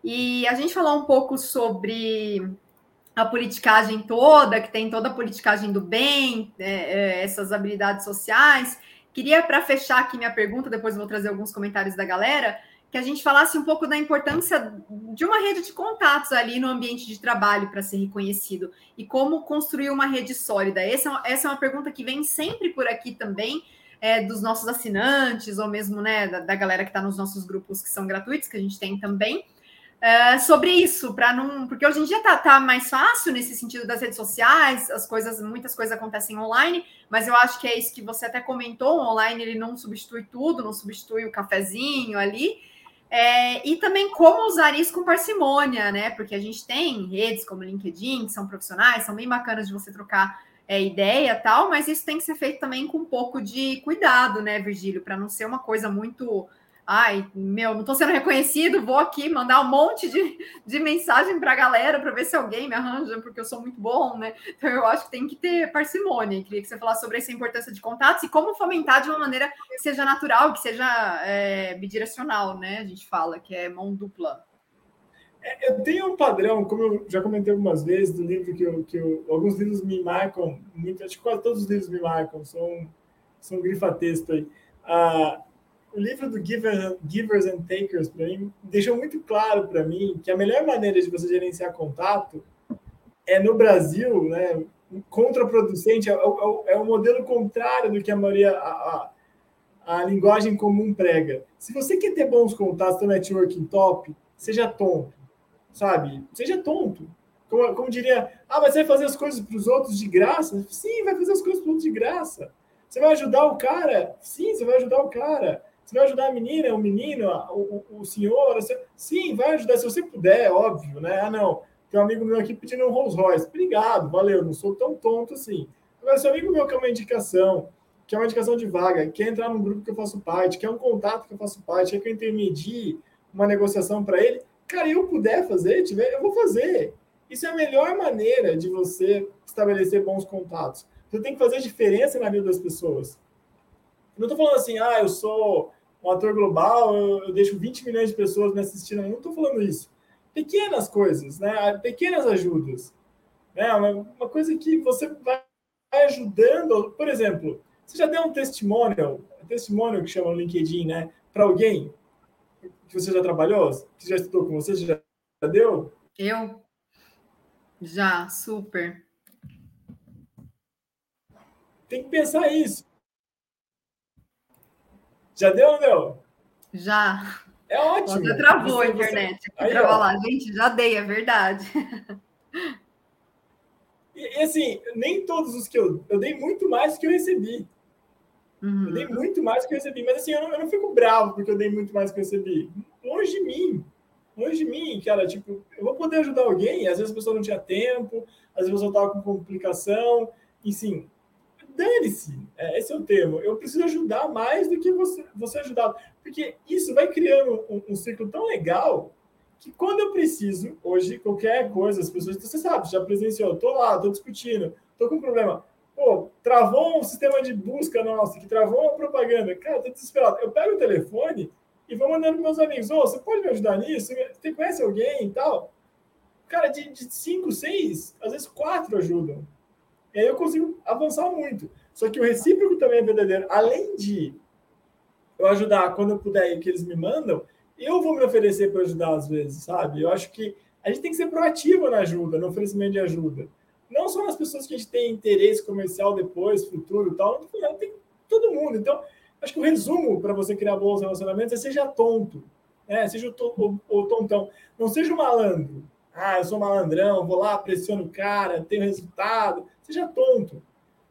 E a gente falou um pouco sobre a politicagem toda, que tem toda a politicagem do bem, é, é, essas habilidades sociais. Queria, para fechar aqui minha pergunta, depois vou trazer alguns comentários da galera, que a gente falasse um pouco da importância de uma rede de contatos ali no ambiente de trabalho para ser reconhecido e como construir uma rede sólida. Essa, é essa é uma pergunta que vem sempre por aqui também, é, dos nossos assinantes, ou mesmo né, da, da galera que está nos nossos grupos que são gratuitos, que a gente tem também. É, sobre isso, para não. Porque hoje em dia tá, tá, mais fácil nesse sentido das redes sociais, as coisas, muitas coisas acontecem online, mas eu acho que é isso que você até comentou, online ele não substitui tudo, não substitui o cafezinho ali. É, e também como usar isso com parcimônia, né? Porque a gente tem redes como LinkedIn, que são profissionais, são bem bacanas de você trocar é, ideia tal, mas isso tem que ser feito também com um pouco de cuidado, né, Virgílio, para não ser uma coisa muito ai, meu, não estou sendo reconhecido, vou aqui mandar um monte de, de mensagem para a galera para ver se alguém me arranja, porque eu sou muito bom, né? Então eu acho que tem que ter parcimônia. Queria que você falasse sobre essa importância de contatos e como fomentar de uma maneira que seja natural, que seja é, bidirecional, né? A gente fala que é mão dupla. É, eu tenho um padrão, como eu já comentei algumas vezes, do livro que, eu, que eu, alguns livros me marcam, muito, acho que quase todos os livros me marcam, são, são grifa-texto aí. Ah, o livro do Givers, Givers and Takers, para mim, deixou muito claro para mim que a melhor maneira de você gerenciar contato é no Brasil, né, contraproducente, é, é, é o modelo contrário do que a maioria, a, a, a, linguagem comum prega. Se você quer ter bons contatos, ter networking top, seja tonto, sabe? Seja tonto. Como, como diria, ah, mas você vai fazer as coisas para os outros de graça? Sim, vai fazer as coisas para os outros de graça. Você vai ajudar o cara? Sim, você vai ajudar o cara. Você vai ajudar a menina, o menino, o, o, o senhor? Você... Sim, vai ajudar, se você puder, óbvio, né? Ah, não, tem um amigo meu aqui pedindo um Rolls Royce. Obrigado, valeu, não sou tão tonto assim. Agora, se um amigo meu quer uma indicação, quer uma indicação de vaga, quer entrar num grupo que eu faço parte, quer um contato que eu faço parte, quer que eu intermedie uma negociação para ele, cara, eu puder fazer, tiver, eu vou fazer. Isso é a melhor maneira de você estabelecer bons contatos. Você tem que fazer diferença na vida das pessoas. Não estou falando assim, ah, eu sou um ator global, eu, eu deixo 20 milhões de pessoas me assistindo. Eu não estou falando isso. Pequenas coisas, né? pequenas ajudas. Né? Uma, uma coisa que você vai ajudando. Por exemplo, você já deu um testemunho, um testemunho que chama no LinkedIn, né? Para alguém que você já trabalhou, que já estudou com você, já, já deu? Eu? Já, super. Tem que pensar isso. Já deu ou não deu? Já. É ótimo. Já travou a internet. Aqui Aí, lá. Gente, já dei, é verdade. E, e, assim, nem todos os que eu. Eu dei muito mais do que eu recebi. Uhum. Eu dei muito mais do que eu recebi. Mas assim, eu não, eu não fico bravo porque eu dei muito mais do que eu recebi. Longe de mim. Longe de mim, cara. Tipo, eu vou poder ajudar alguém. Às vezes a pessoa não tinha tempo, às vezes a pessoa estava com complicação. Enfim, dane-se. É, esse é o termo. Eu preciso ajudar mais do que você, você ajudar. Porque isso vai criando um, um, ciclo tão legal que quando eu preciso, hoje, qualquer coisa, as pessoas, você sabe, já presenciou, estou lá, estou discutindo, estou com um problema. Pô, travou um sistema de busca nosso, que travou uma propaganda. Cara, estou desesperado. Eu pego o telefone e vou mandando para meus amigos: Ô, oh, você pode me ajudar nisso? Você conhece alguém e tal? Cara, de, de cinco, seis, às vezes quatro ajudam. E aí eu consigo avançar muito. Só que o recíproco também é verdadeiro. Além de eu ajudar quando eu puder e que eles me mandam, eu vou me oferecer para ajudar às vezes, sabe? Eu acho que a gente tem que ser proativo na ajuda, no oferecimento de ajuda. Não só nas pessoas que a gente tem interesse comercial depois, futuro e tal, tem todo mundo. Então, acho que o resumo para você criar bons relacionamentos é seja tonto, né? seja o, o, o tontão. Não seja o malandro. Ah, eu sou malandrão, vou lá, pressiono o cara, tenho resultado seja tonto.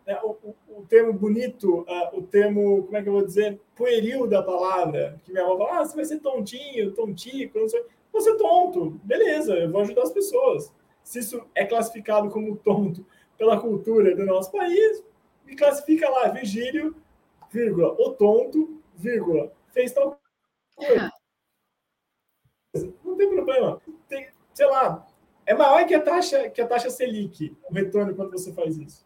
É, o, o, o, termo bonito, uh, o termo, como é que eu vou dizer, pueril da palavra, que minha avó fala, ah, você vai ser tontinho, tontico, não sei. Vou ser tonto, beleza, eu vou ajudar as pessoas. Se isso é classificado como tonto pela cultura do nosso país, me classifica lá, Virgílio, vírgula, o tonto, vírgula, fez tal coisa. Não tem problema. Sei lá, é maior que a taxa que a taxa Selic, o retorno quando você faz isso.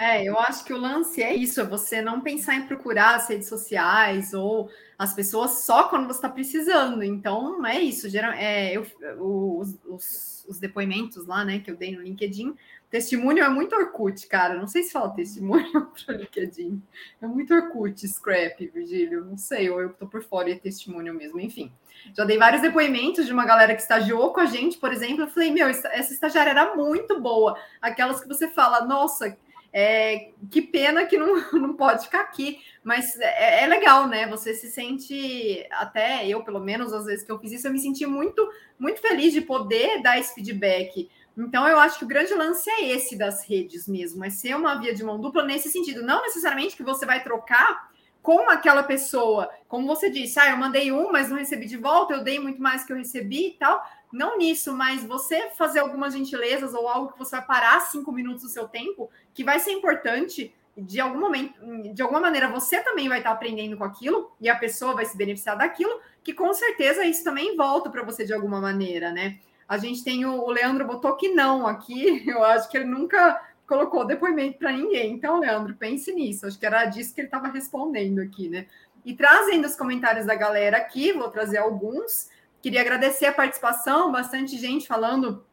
É, eu acho que o lance é isso, é você não pensar em procurar as redes sociais ou as pessoas só quando você está precisando. Então, é isso. Geral, é, eu, os, os, os, depoimentos lá, né, que eu dei no LinkedIn, testemunho é muito Orkut, cara. Não sei se fala testemunho para LinkedIn. É muito Orkut, scrap, Virgílio. Não sei, ou eu estou por fora e é testemunho mesmo, enfim. Já dei vários depoimentos de uma galera que estagiou com a gente, por exemplo. Eu falei, meu, essa estagiária era muito boa. Aquelas que você fala, nossa é, que pena que não, não pode ficar aqui, mas é, é, legal, né? Você se sente, até eu, pelo menos, às vezes que eu fiz isso, eu me senti muito, muito feliz de poder dar esse feedback. Então, eu acho que o grande lance é esse das redes mesmo, é ser uma via de mão dupla nesse sentido. Não necessariamente que você vai trocar com aquela pessoa, como você disse, ah, eu mandei um, mas não recebi de volta, eu dei muito mais que eu recebi e tal não nisso, mas você fazer algumas gentilezas ou algo que você vai parar cinco minutos do seu tempo, que vai ser importante, de algum momento, de alguma maneira, você também vai estar aprendendo com aquilo e a pessoa vai se beneficiar daquilo, que com certeza isso também volta para você de alguma maneira, né? A gente tem o, o Leandro botou que não aqui, eu acho que ele nunca colocou depoimento para ninguém. Então, Leandro, pense nisso. Acho que era disso que ele estava respondendo aqui, né? E trazendo os comentários da galera aqui, vou trazer alguns. Queria agradecer a participação, bastante gente falando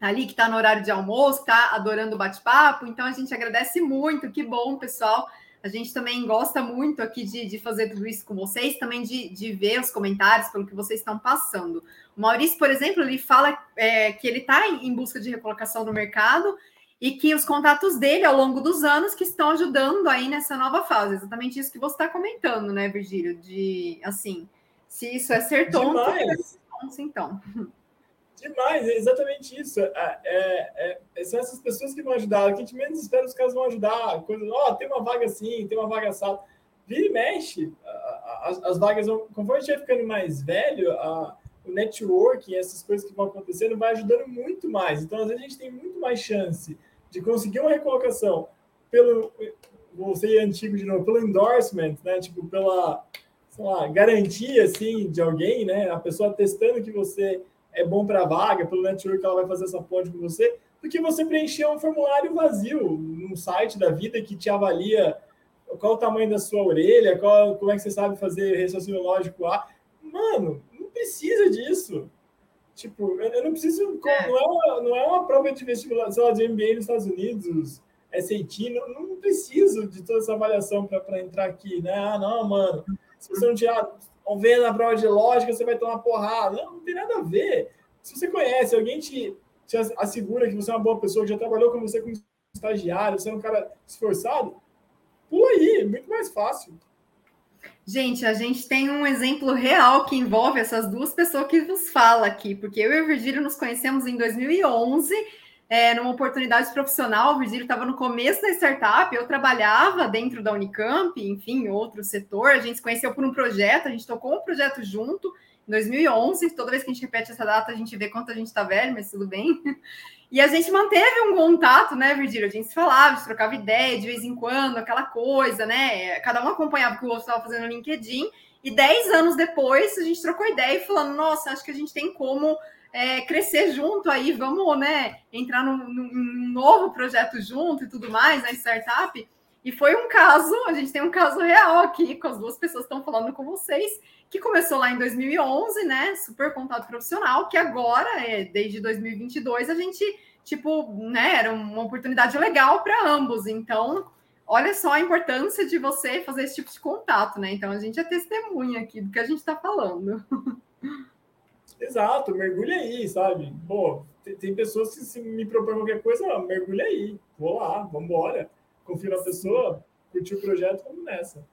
ali que está no horário de almoço, está adorando o bate-papo, então a gente agradece muito, que bom, pessoal. A gente também gosta muito aqui de, de fazer tudo isso com vocês, também de, de ver os comentários pelo que vocês estão passando. O Maurício, por exemplo, ele fala é, que ele está em busca de recolocação no mercado e que os contatos dele ao longo dos anos que estão ajudando aí nessa nova fase. Exatamente isso que você está comentando, né, Virgílio? De assim, se isso é ser tonto, Demais. É então. Demais, é exatamente isso. É, é, é, são essas pessoas que vão ajudar. O que a gente menos espera, os caras vão ajudar. Coisa, ó, oh, tem uma vaga assim, tem uma vaga assada. Vira e mexe. As, as vagas vão. Conforme a gente vai ficando mais velho, a, o networking, essas coisas que vão acontecendo, vai ajudando muito mais. Então, às vezes, a gente tem muito mais chance de conseguir uma recolocação pelo. Ser antigo de novo, pelo endorsement, né? Tipo, pela lá, garantia assim de alguém, né? A pessoa testando que você é bom para a vaga, pelo network que ela vai fazer essa ponte com você, do que você preencher um formulário vazio num site da vida que te avalia qual o tamanho da sua orelha, qual, como é que você sabe fazer raciocínio lógico A. Mano, precisa disso. Tipo, eu não preciso. É. Não, é uma, não é uma prova de vestibular, sei lá, de MBA nos Estados Unidos, SAT, não, não preciso de toda essa avaliação para entrar aqui, né? Ah, não, mano se você não tirar, ou ver na prova de lógica, você vai tomar porrada. Não, não tem nada a ver. Se você conhece, alguém te, te assegura que você é uma boa pessoa, que já trabalhou com você como estagiário, você é um cara esforçado, pula aí, muito mais fácil. Gente, a gente tem um exemplo real que envolve essas duas pessoas que vos fala aqui, porque eu e o Virgílio nos conhecemos em 2011 é, numa oportunidade profissional. O Virgílio estava no começo da startup, eu trabalhava dentro da Unicamp, enfim, outro setor. A gente se conheceu por um projeto, a gente tocou um projeto junto 2011. Toda vez que a gente repete essa data, a gente vê quanto a gente está velho, mas tudo bem. E a gente manteve um contato, né, Virgílio? A gente se falava, gente trocava ideia de vez em quando, aquela coisa, né? Cada um acompanhava o que o outro estava fazendo no LinkedIn. E dez anos depois, a gente trocou ideia e falando: nossa, acho que a gente tem como é, crescer junto aí, vamos né, entrar num, num, novo projeto junto e tudo mais, na né, startup. E foi um caso, a gente tem um caso real aqui, com as duas pessoas que estão falando com vocês, que começou lá em 2011, né? Super contato profissional, que agora, é, desde 2022, a gente, tipo, né, era uma oportunidade legal para ambos. Então, olha só a importância de você fazer esse tipo de contato, né? Então, a gente é testemunha aqui do que a gente está falando. Exato, mergulha aí, sabe? Pô, tem, tem pessoas que se me propõem qualquer coisa, mergulha aí, vou lá, vamos embora. Confio na pessoa, curtir o projeto, vamos nessa.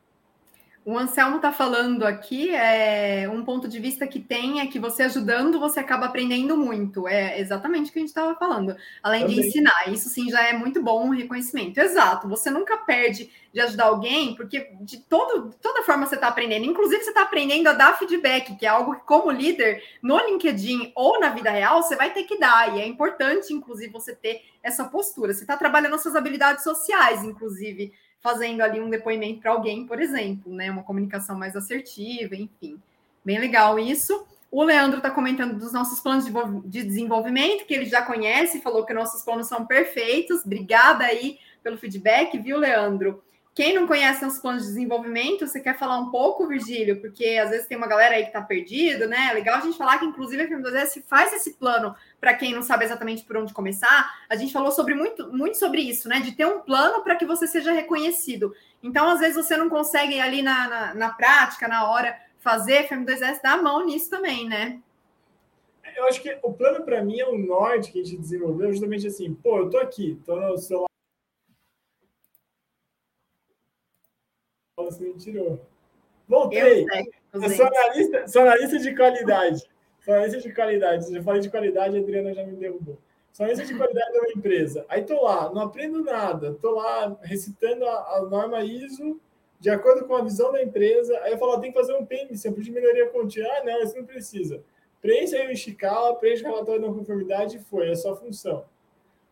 O Anselmo está falando aqui, é um ponto de vista que tem é que você ajudando, você acaba aprendendo muito. É exatamente o que a gente estava falando. Além Também. de ensinar, isso sim já é muito bom um reconhecimento. Exato, você nunca perde de ajudar alguém, porque de todo, toda forma você está aprendendo. Inclusive, você está aprendendo a dar feedback, que é algo que, como líder, no LinkedIn ou na vida real, você vai ter que dar. E é importante, inclusive, você ter essa postura. Você está trabalhando as suas habilidades sociais, inclusive fazendo ali um depoimento para alguém, por exemplo, né? Uma comunicação mais assertiva, enfim. Bem legal isso. O Leandro está comentando dos nossos planos de desenvolvimento, que ele já conhece, falou que nossos planos são perfeitos. Obrigada aí pelo feedback, viu, Leandro? Quem não conhece nossos planos de desenvolvimento, você quer falar um pouco, Virgílio? Porque às vezes tem uma galera aí que está perdido, né? É legal a gente falar que, inclusive, a FM2S faz esse plano para quem não sabe exatamente por onde começar. A gente falou sobre muito, muito sobre isso, né? De ter um plano para que você seja reconhecido. Então, às vezes, você não consegue ali na, na, na prática, na hora, fazer FM2S dá a mão nisso também, né? Eu acho que o plano para mim é o norte que a gente desenvolveu, justamente assim, pô, eu tô aqui, tô no celular Você me tirou. Voltei. Eu, sou analista, sou analista de qualidade. Sou analista de qualidade. Já falei de qualidade, a Adriana já me derrubou. Sou analista de qualidade de uma empresa. Aí tô lá, não aprendo nada. Tô lá recitando a, a norma ISO de acordo com a visão da empresa. Aí eu falo, tem que fazer um PMC, de melhoria contínua. Ah, não, isso não precisa. Preencha aí o Ishikawa, preencha o relatório de não conformidade e foi, é só função.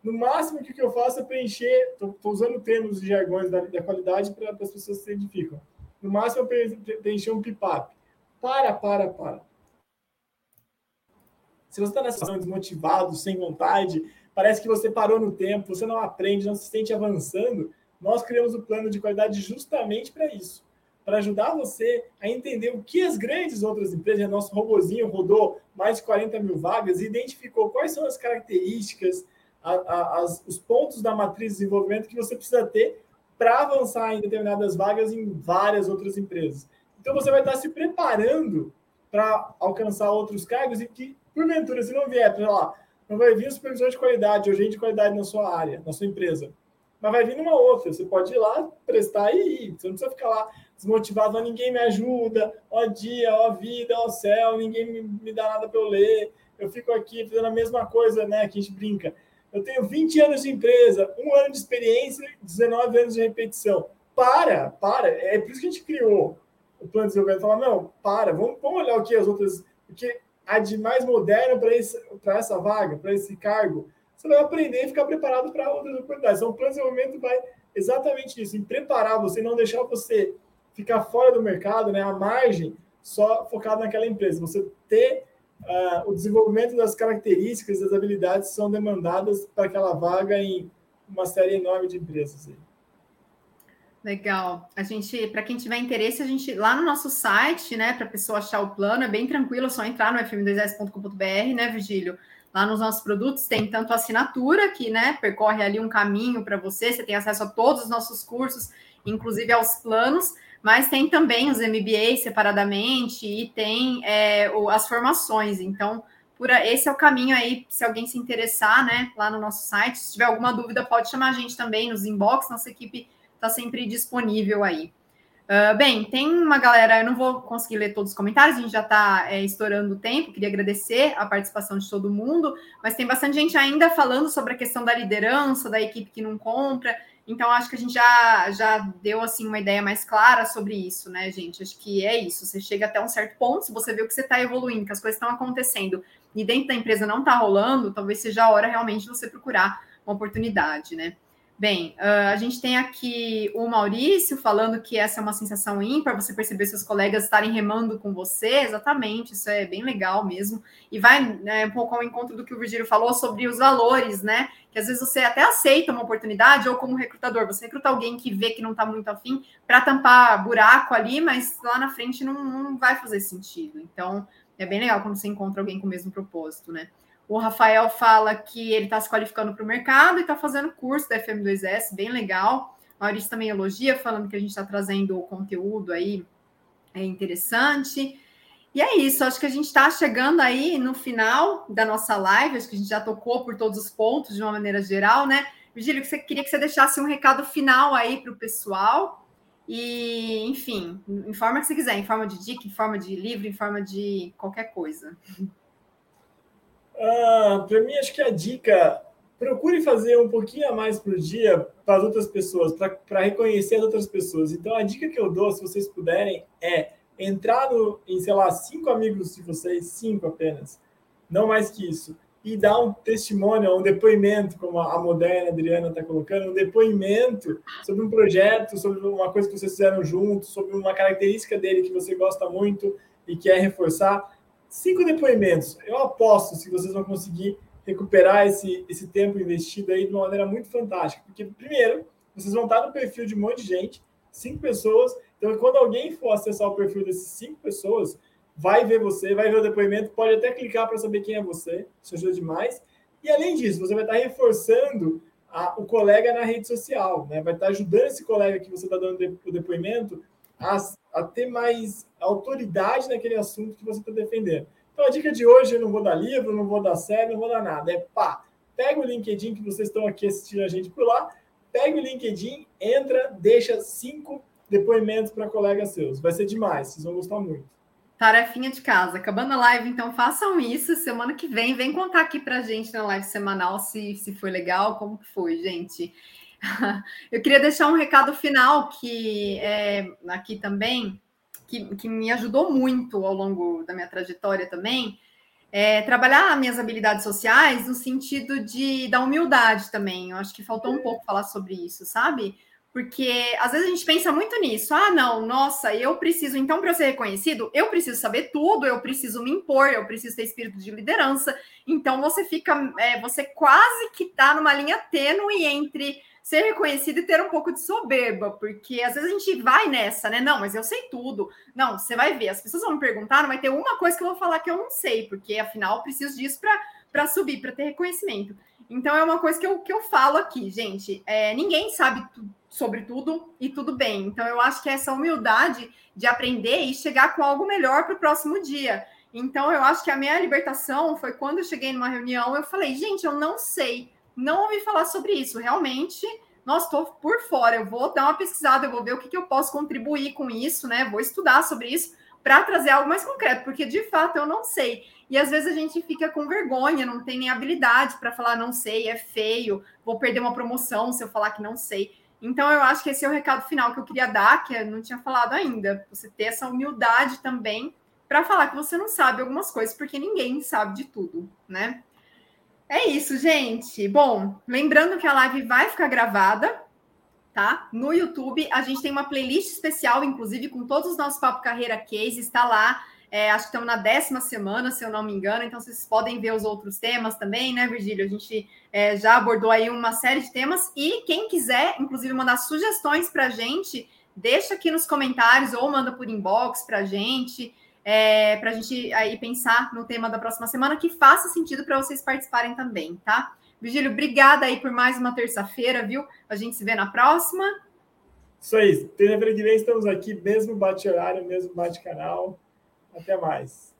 No máximo, o que eu faço é preencher, estou usando termos e jargões da, da qualidade para as pessoas se identificam. No máximo, eu preencher um pipap. Para, para, para. Se você está nessa situação desmotivado, sem vontade, parece que você parou no tempo, você não aprende, não se sente avançando, nós criamos o plano de qualidade justamente para isso. Para ajudar você a entender o que as grandes outras empresas, nosso robozinho rodou mais de 40 mil vagas e identificou quais são as características, a, a, as, os pontos da matriz de desenvolvimento que você precisa ter para avançar em determinadas vagas em várias outras empresas. Então você vai estar se preparando para alcançar outros cargos e que, porventura, se não vier, lá, não vai vir um supervisor de qualidade ou gente de qualidade na sua área, na sua empresa, mas vai vir numa outra. Você pode ir lá, prestar e ir. Você não precisa ficar lá desmotivado, ninguém me ajuda, ó dia, ó vida, ó céu, ninguém me, me dá nada para eu ler. Eu fico aqui fazendo a mesma coisa, né? Que a gente brinca. Eu tenho 20 anos de empresa, um ano de experiência, 19 anos de repetição. Para, para. É por isso que a gente criou o plano de desenvolvimento. Falar, não, para, vamos, vamos olhar o que as outras. O que há de mais moderno para essa vaga, para esse cargo. Você vai aprender e ficar preparado para outras oportunidades. Então, o plano de desenvolvimento vai exatamente isso, em preparar você, não deixar você ficar fora do mercado, né, a margem, só focado naquela empresa. Você ter uh, o desenvolvimento das características, das habilidades são demandadas para aquela vaga em uma série enorme de empresas. Legal. A gente, para quem tiver interesse, a gente lá no nosso site, né, para a pessoa achar o plano, é bem tranquilo, é só entrar no fm2s.com.br, né, Vigílio? Lá nos nossos produtos tem tanto assinatura que, né, percorre ali um caminho para você, você tem acesso a todos os nossos cursos, inclusive aos planos, mas tem também os MBAs separadamente e tem é, as formações. Então, por, esse é o caminho aí, se alguém se interessar, né, lá no nosso site. Se tiver alguma dúvida, pode chamar a gente também nos inbox, nossa equipe está sempre disponível aí. Uh, bem, tem uma galera, eu não vou conseguir ler todos os comentários, a gente já está é, estourando o tempo, queria agradecer a participação de todo mundo, mas tem bastante gente ainda falando sobre a questão da liderança, da equipe que não compra, então, acho que a gente já, já deu assim uma ideia mais clara sobre isso, né, gente? Acho que é isso. Você chega até um certo ponto, se você vê que você está evoluindo, que as coisas estão acontecendo e dentro da empresa não está rolando, talvez seja a hora realmente de você procurar uma oportunidade, né? Bem, uh, a gente tem aqui o Maurício falando que essa é uma sensação ímpar, você perceber seus colegas estarem remando com você, exatamente, isso é bem legal mesmo. E vai né, um pouco ao encontro do que o Virgílio falou sobre os valores, né? Que às vezes você até aceita uma oportunidade, ou como recrutador, você recruta alguém que vê que não está muito afim para tampar buraco ali, mas lá na frente não, não vai fazer sentido. Então, é bem legal quando você encontra alguém com o mesmo propósito, né? O Rafael fala que ele está se qualificando para o mercado e está fazendo curso da FM2S, bem legal. Maurício também elogia, falando que a gente está trazendo o conteúdo aí é interessante. E é isso, acho que a gente está chegando aí no final da nossa live, acho que a gente já tocou por todos os pontos de uma maneira geral, né? Virgílio, que você queria que você deixasse um recado final aí para o pessoal. E, enfim, em forma que você quiser, em forma de dica, em forma de livro, em forma de qualquer coisa. Ah, para mim, acho que a dica procure fazer um pouquinho a mais por dia para as outras pessoas, para reconhecer as outras pessoas. Então, a dica que eu dou, se vocês puderem, é entrar no, em, sei lá, cinco amigos de vocês, cinco apenas, não mais que isso, e dar um testemunho, um depoimento, como a Moderna, Adriana está colocando, um depoimento sobre um projeto, sobre uma coisa que vocês fizeram juntos, sobre uma característica dele que você gosta muito e quer reforçar cinco depoimentos. Eu aposto se vocês vão conseguir recuperar esse, esse tempo investido aí de uma maneira muito fantástica. Porque, primeiro, vocês vão estar no perfil de um monte de gente, cinco pessoas. Então, quando alguém for acessar o perfil dessas cinco pessoas, vai ver você, vai ver o depoimento, pode até clicar para saber quem é você. Isso ajuda demais. E, além disso, você vai estar reforçando a, o colega na rede social, né? Vai estar ajudando esse colega que você está dando o depoimento a, a ter mais autoridade naquele assunto que você está defendendo. Então, a dica de hoje, eu não vou dar livro, não vou dar série, não vou dar nada. É pá, pega o LinkedIn que vocês estão aqui assistindo a gente por lá, pega o LinkedIn, entra, deixa cinco depoimentos para colegas seus. Vai ser demais, vocês vão gostar muito. Tarefinha de casa. Acabando a live, então façam isso. Semana que vem, vem contar aqui para gente na live semanal se, se foi legal, como foi, gente. Eu queria deixar um recado final que é, aqui também que, que me ajudou muito ao longo da minha trajetória também, é trabalhar minhas habilidades sociais no sentido de da humildade também. Eu acho que faltou um pouco falar sobre isso, sabe? Porque às vezes a gente pensa muito nisso. Ah, não, nossa, eu preciso, então, para ser reconhecido, eu preciso saber tudo, eu preciso me impor, eu preciso ter espírito de liderança. Então você fica, é, você quase que está numa linha tênue entre ser reconhecido e ter um pouco de soberba, porque às vezes a gente vai nessa, né? Não, mas eu sei tudo. Não, você vai ver, as pessoas vão me perguntar, não vai ter uma coisa que eu vou falar que eu não sei, porque afinal eu preciso disso para subir, para ter reconhecimento. Então é uma coisa que eu, que eu falo aqui, gente. É, ninguém sabe sobre tudo e tudo bem. Então eu acho que é essa humildade de aprender e chegar com algo melhor para o próximo dia. Então eu acho que a minha libertação foi quando eu cheguei numa reunião, eu falei, gente, eu não sei não ouvi falar sobre isso. Realmente, nossa, estou por fora. Eu vou dar uma pesquisada, eu vou ver o que, que eu posso contribuir com isso, né? Vou estudar sobre isso para trazer algo mais concreto, porque de fato eu não sei. E às vezes a gente fica com vergonha, não tem nem habilidade para falar não sei, é feio, vou perder uma promoção se eu falar que não sei. Então eu acho que esse é o recado final que eu queria dar, que eu não tinha falado ainda. Você ter essa humildade também para falar que você não sabe algumas coisas, porque ninguém sabe de tudo, né? É isso, gente. Bom, lembrando que a live vai ficar gravada, tá? No YouTube. A gente tem uma playlist especial, inclusive, com todos os nossos Papo Carreira Case. Está lá. É, acho que estamos na décima semana, se eu não me engano. Então, vocês podem ver os outros temas também, né, Virgílio? A gente é, já abordou aí uma série de temas. E quem quiser, inclusive, mandar sugestões para a gente, deixa aqui nos comentários ou manda por inbox para a gente é, para a gente aí pensar no tema da próxima semana que faça sentido para vocês participarem também, tá? Vigílio, obrigada aí por mais uma terça-feira, viu? A gente se vê na próxima. Isso aí. Terça-feira que estamos aqui, mesmo bate-horário, mesmo bate-canal. Até mais.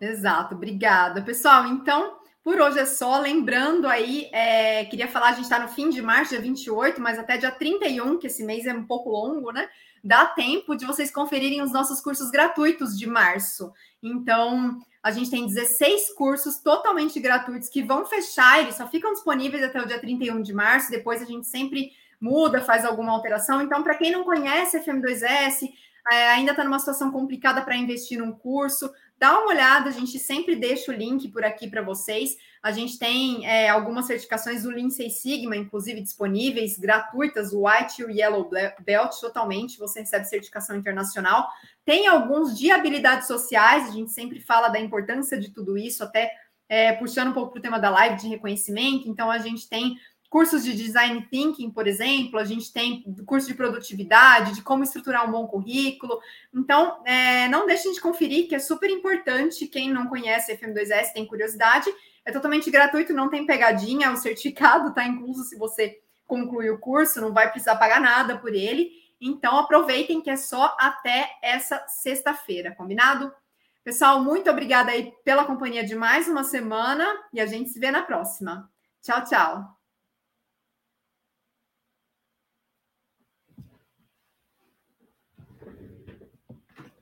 Exato, obrigada. Pessoal, então, por hoje é só. Lembrando aí, é, queria falar, a gente está no fim de março, dia 28, mas até dia 31, que esse mês é um pouco longo, né? dá tempo de vocês conferirem os nossos cursos gratuitos de março. Então, a gente tem 16 cursos totalmente gratuitos que vão fechar, eles só ficam disponíveis até o dia 31 de março, depois a gente sempre muda, faz alguma alteração. Então, para quem não conhece FM2S, é, ainda está numa situação complicada para investir num curso, dá uma olhada, a gente sempre deixa o link por aqui para vocês. A gente tem é, algumas certificações do Lean Six Sigma, inclusive disponíveis, gratuitas, o White e o Yellow Belt, totalmente, você recebe certificação internacional. Tem alguns de habilidades sociais, a gente sempre fala da importância de tudo isso, até é, puxando um pouco para o tema da live de reconhecimento. Então, a gente tem cursos de design thinking, por exemplo, a gente tem curso de produtividade, de como estruturar um bom currículo. Então, é, não deixem de conferir, que é super importante. Quem não conhece FM2S tem curiosidade, é totalmente gratuito, não tem pegadinha, o certificado está incluso se você concluir o curso, não vai precisar pagar nada por ele. Então, aproveitem que é só até essa sexta-feira, combinado? Pessoal, muito obrigada aí pela companhia de mais uma semana e a gente se vê na próxima. Tchau, tchau.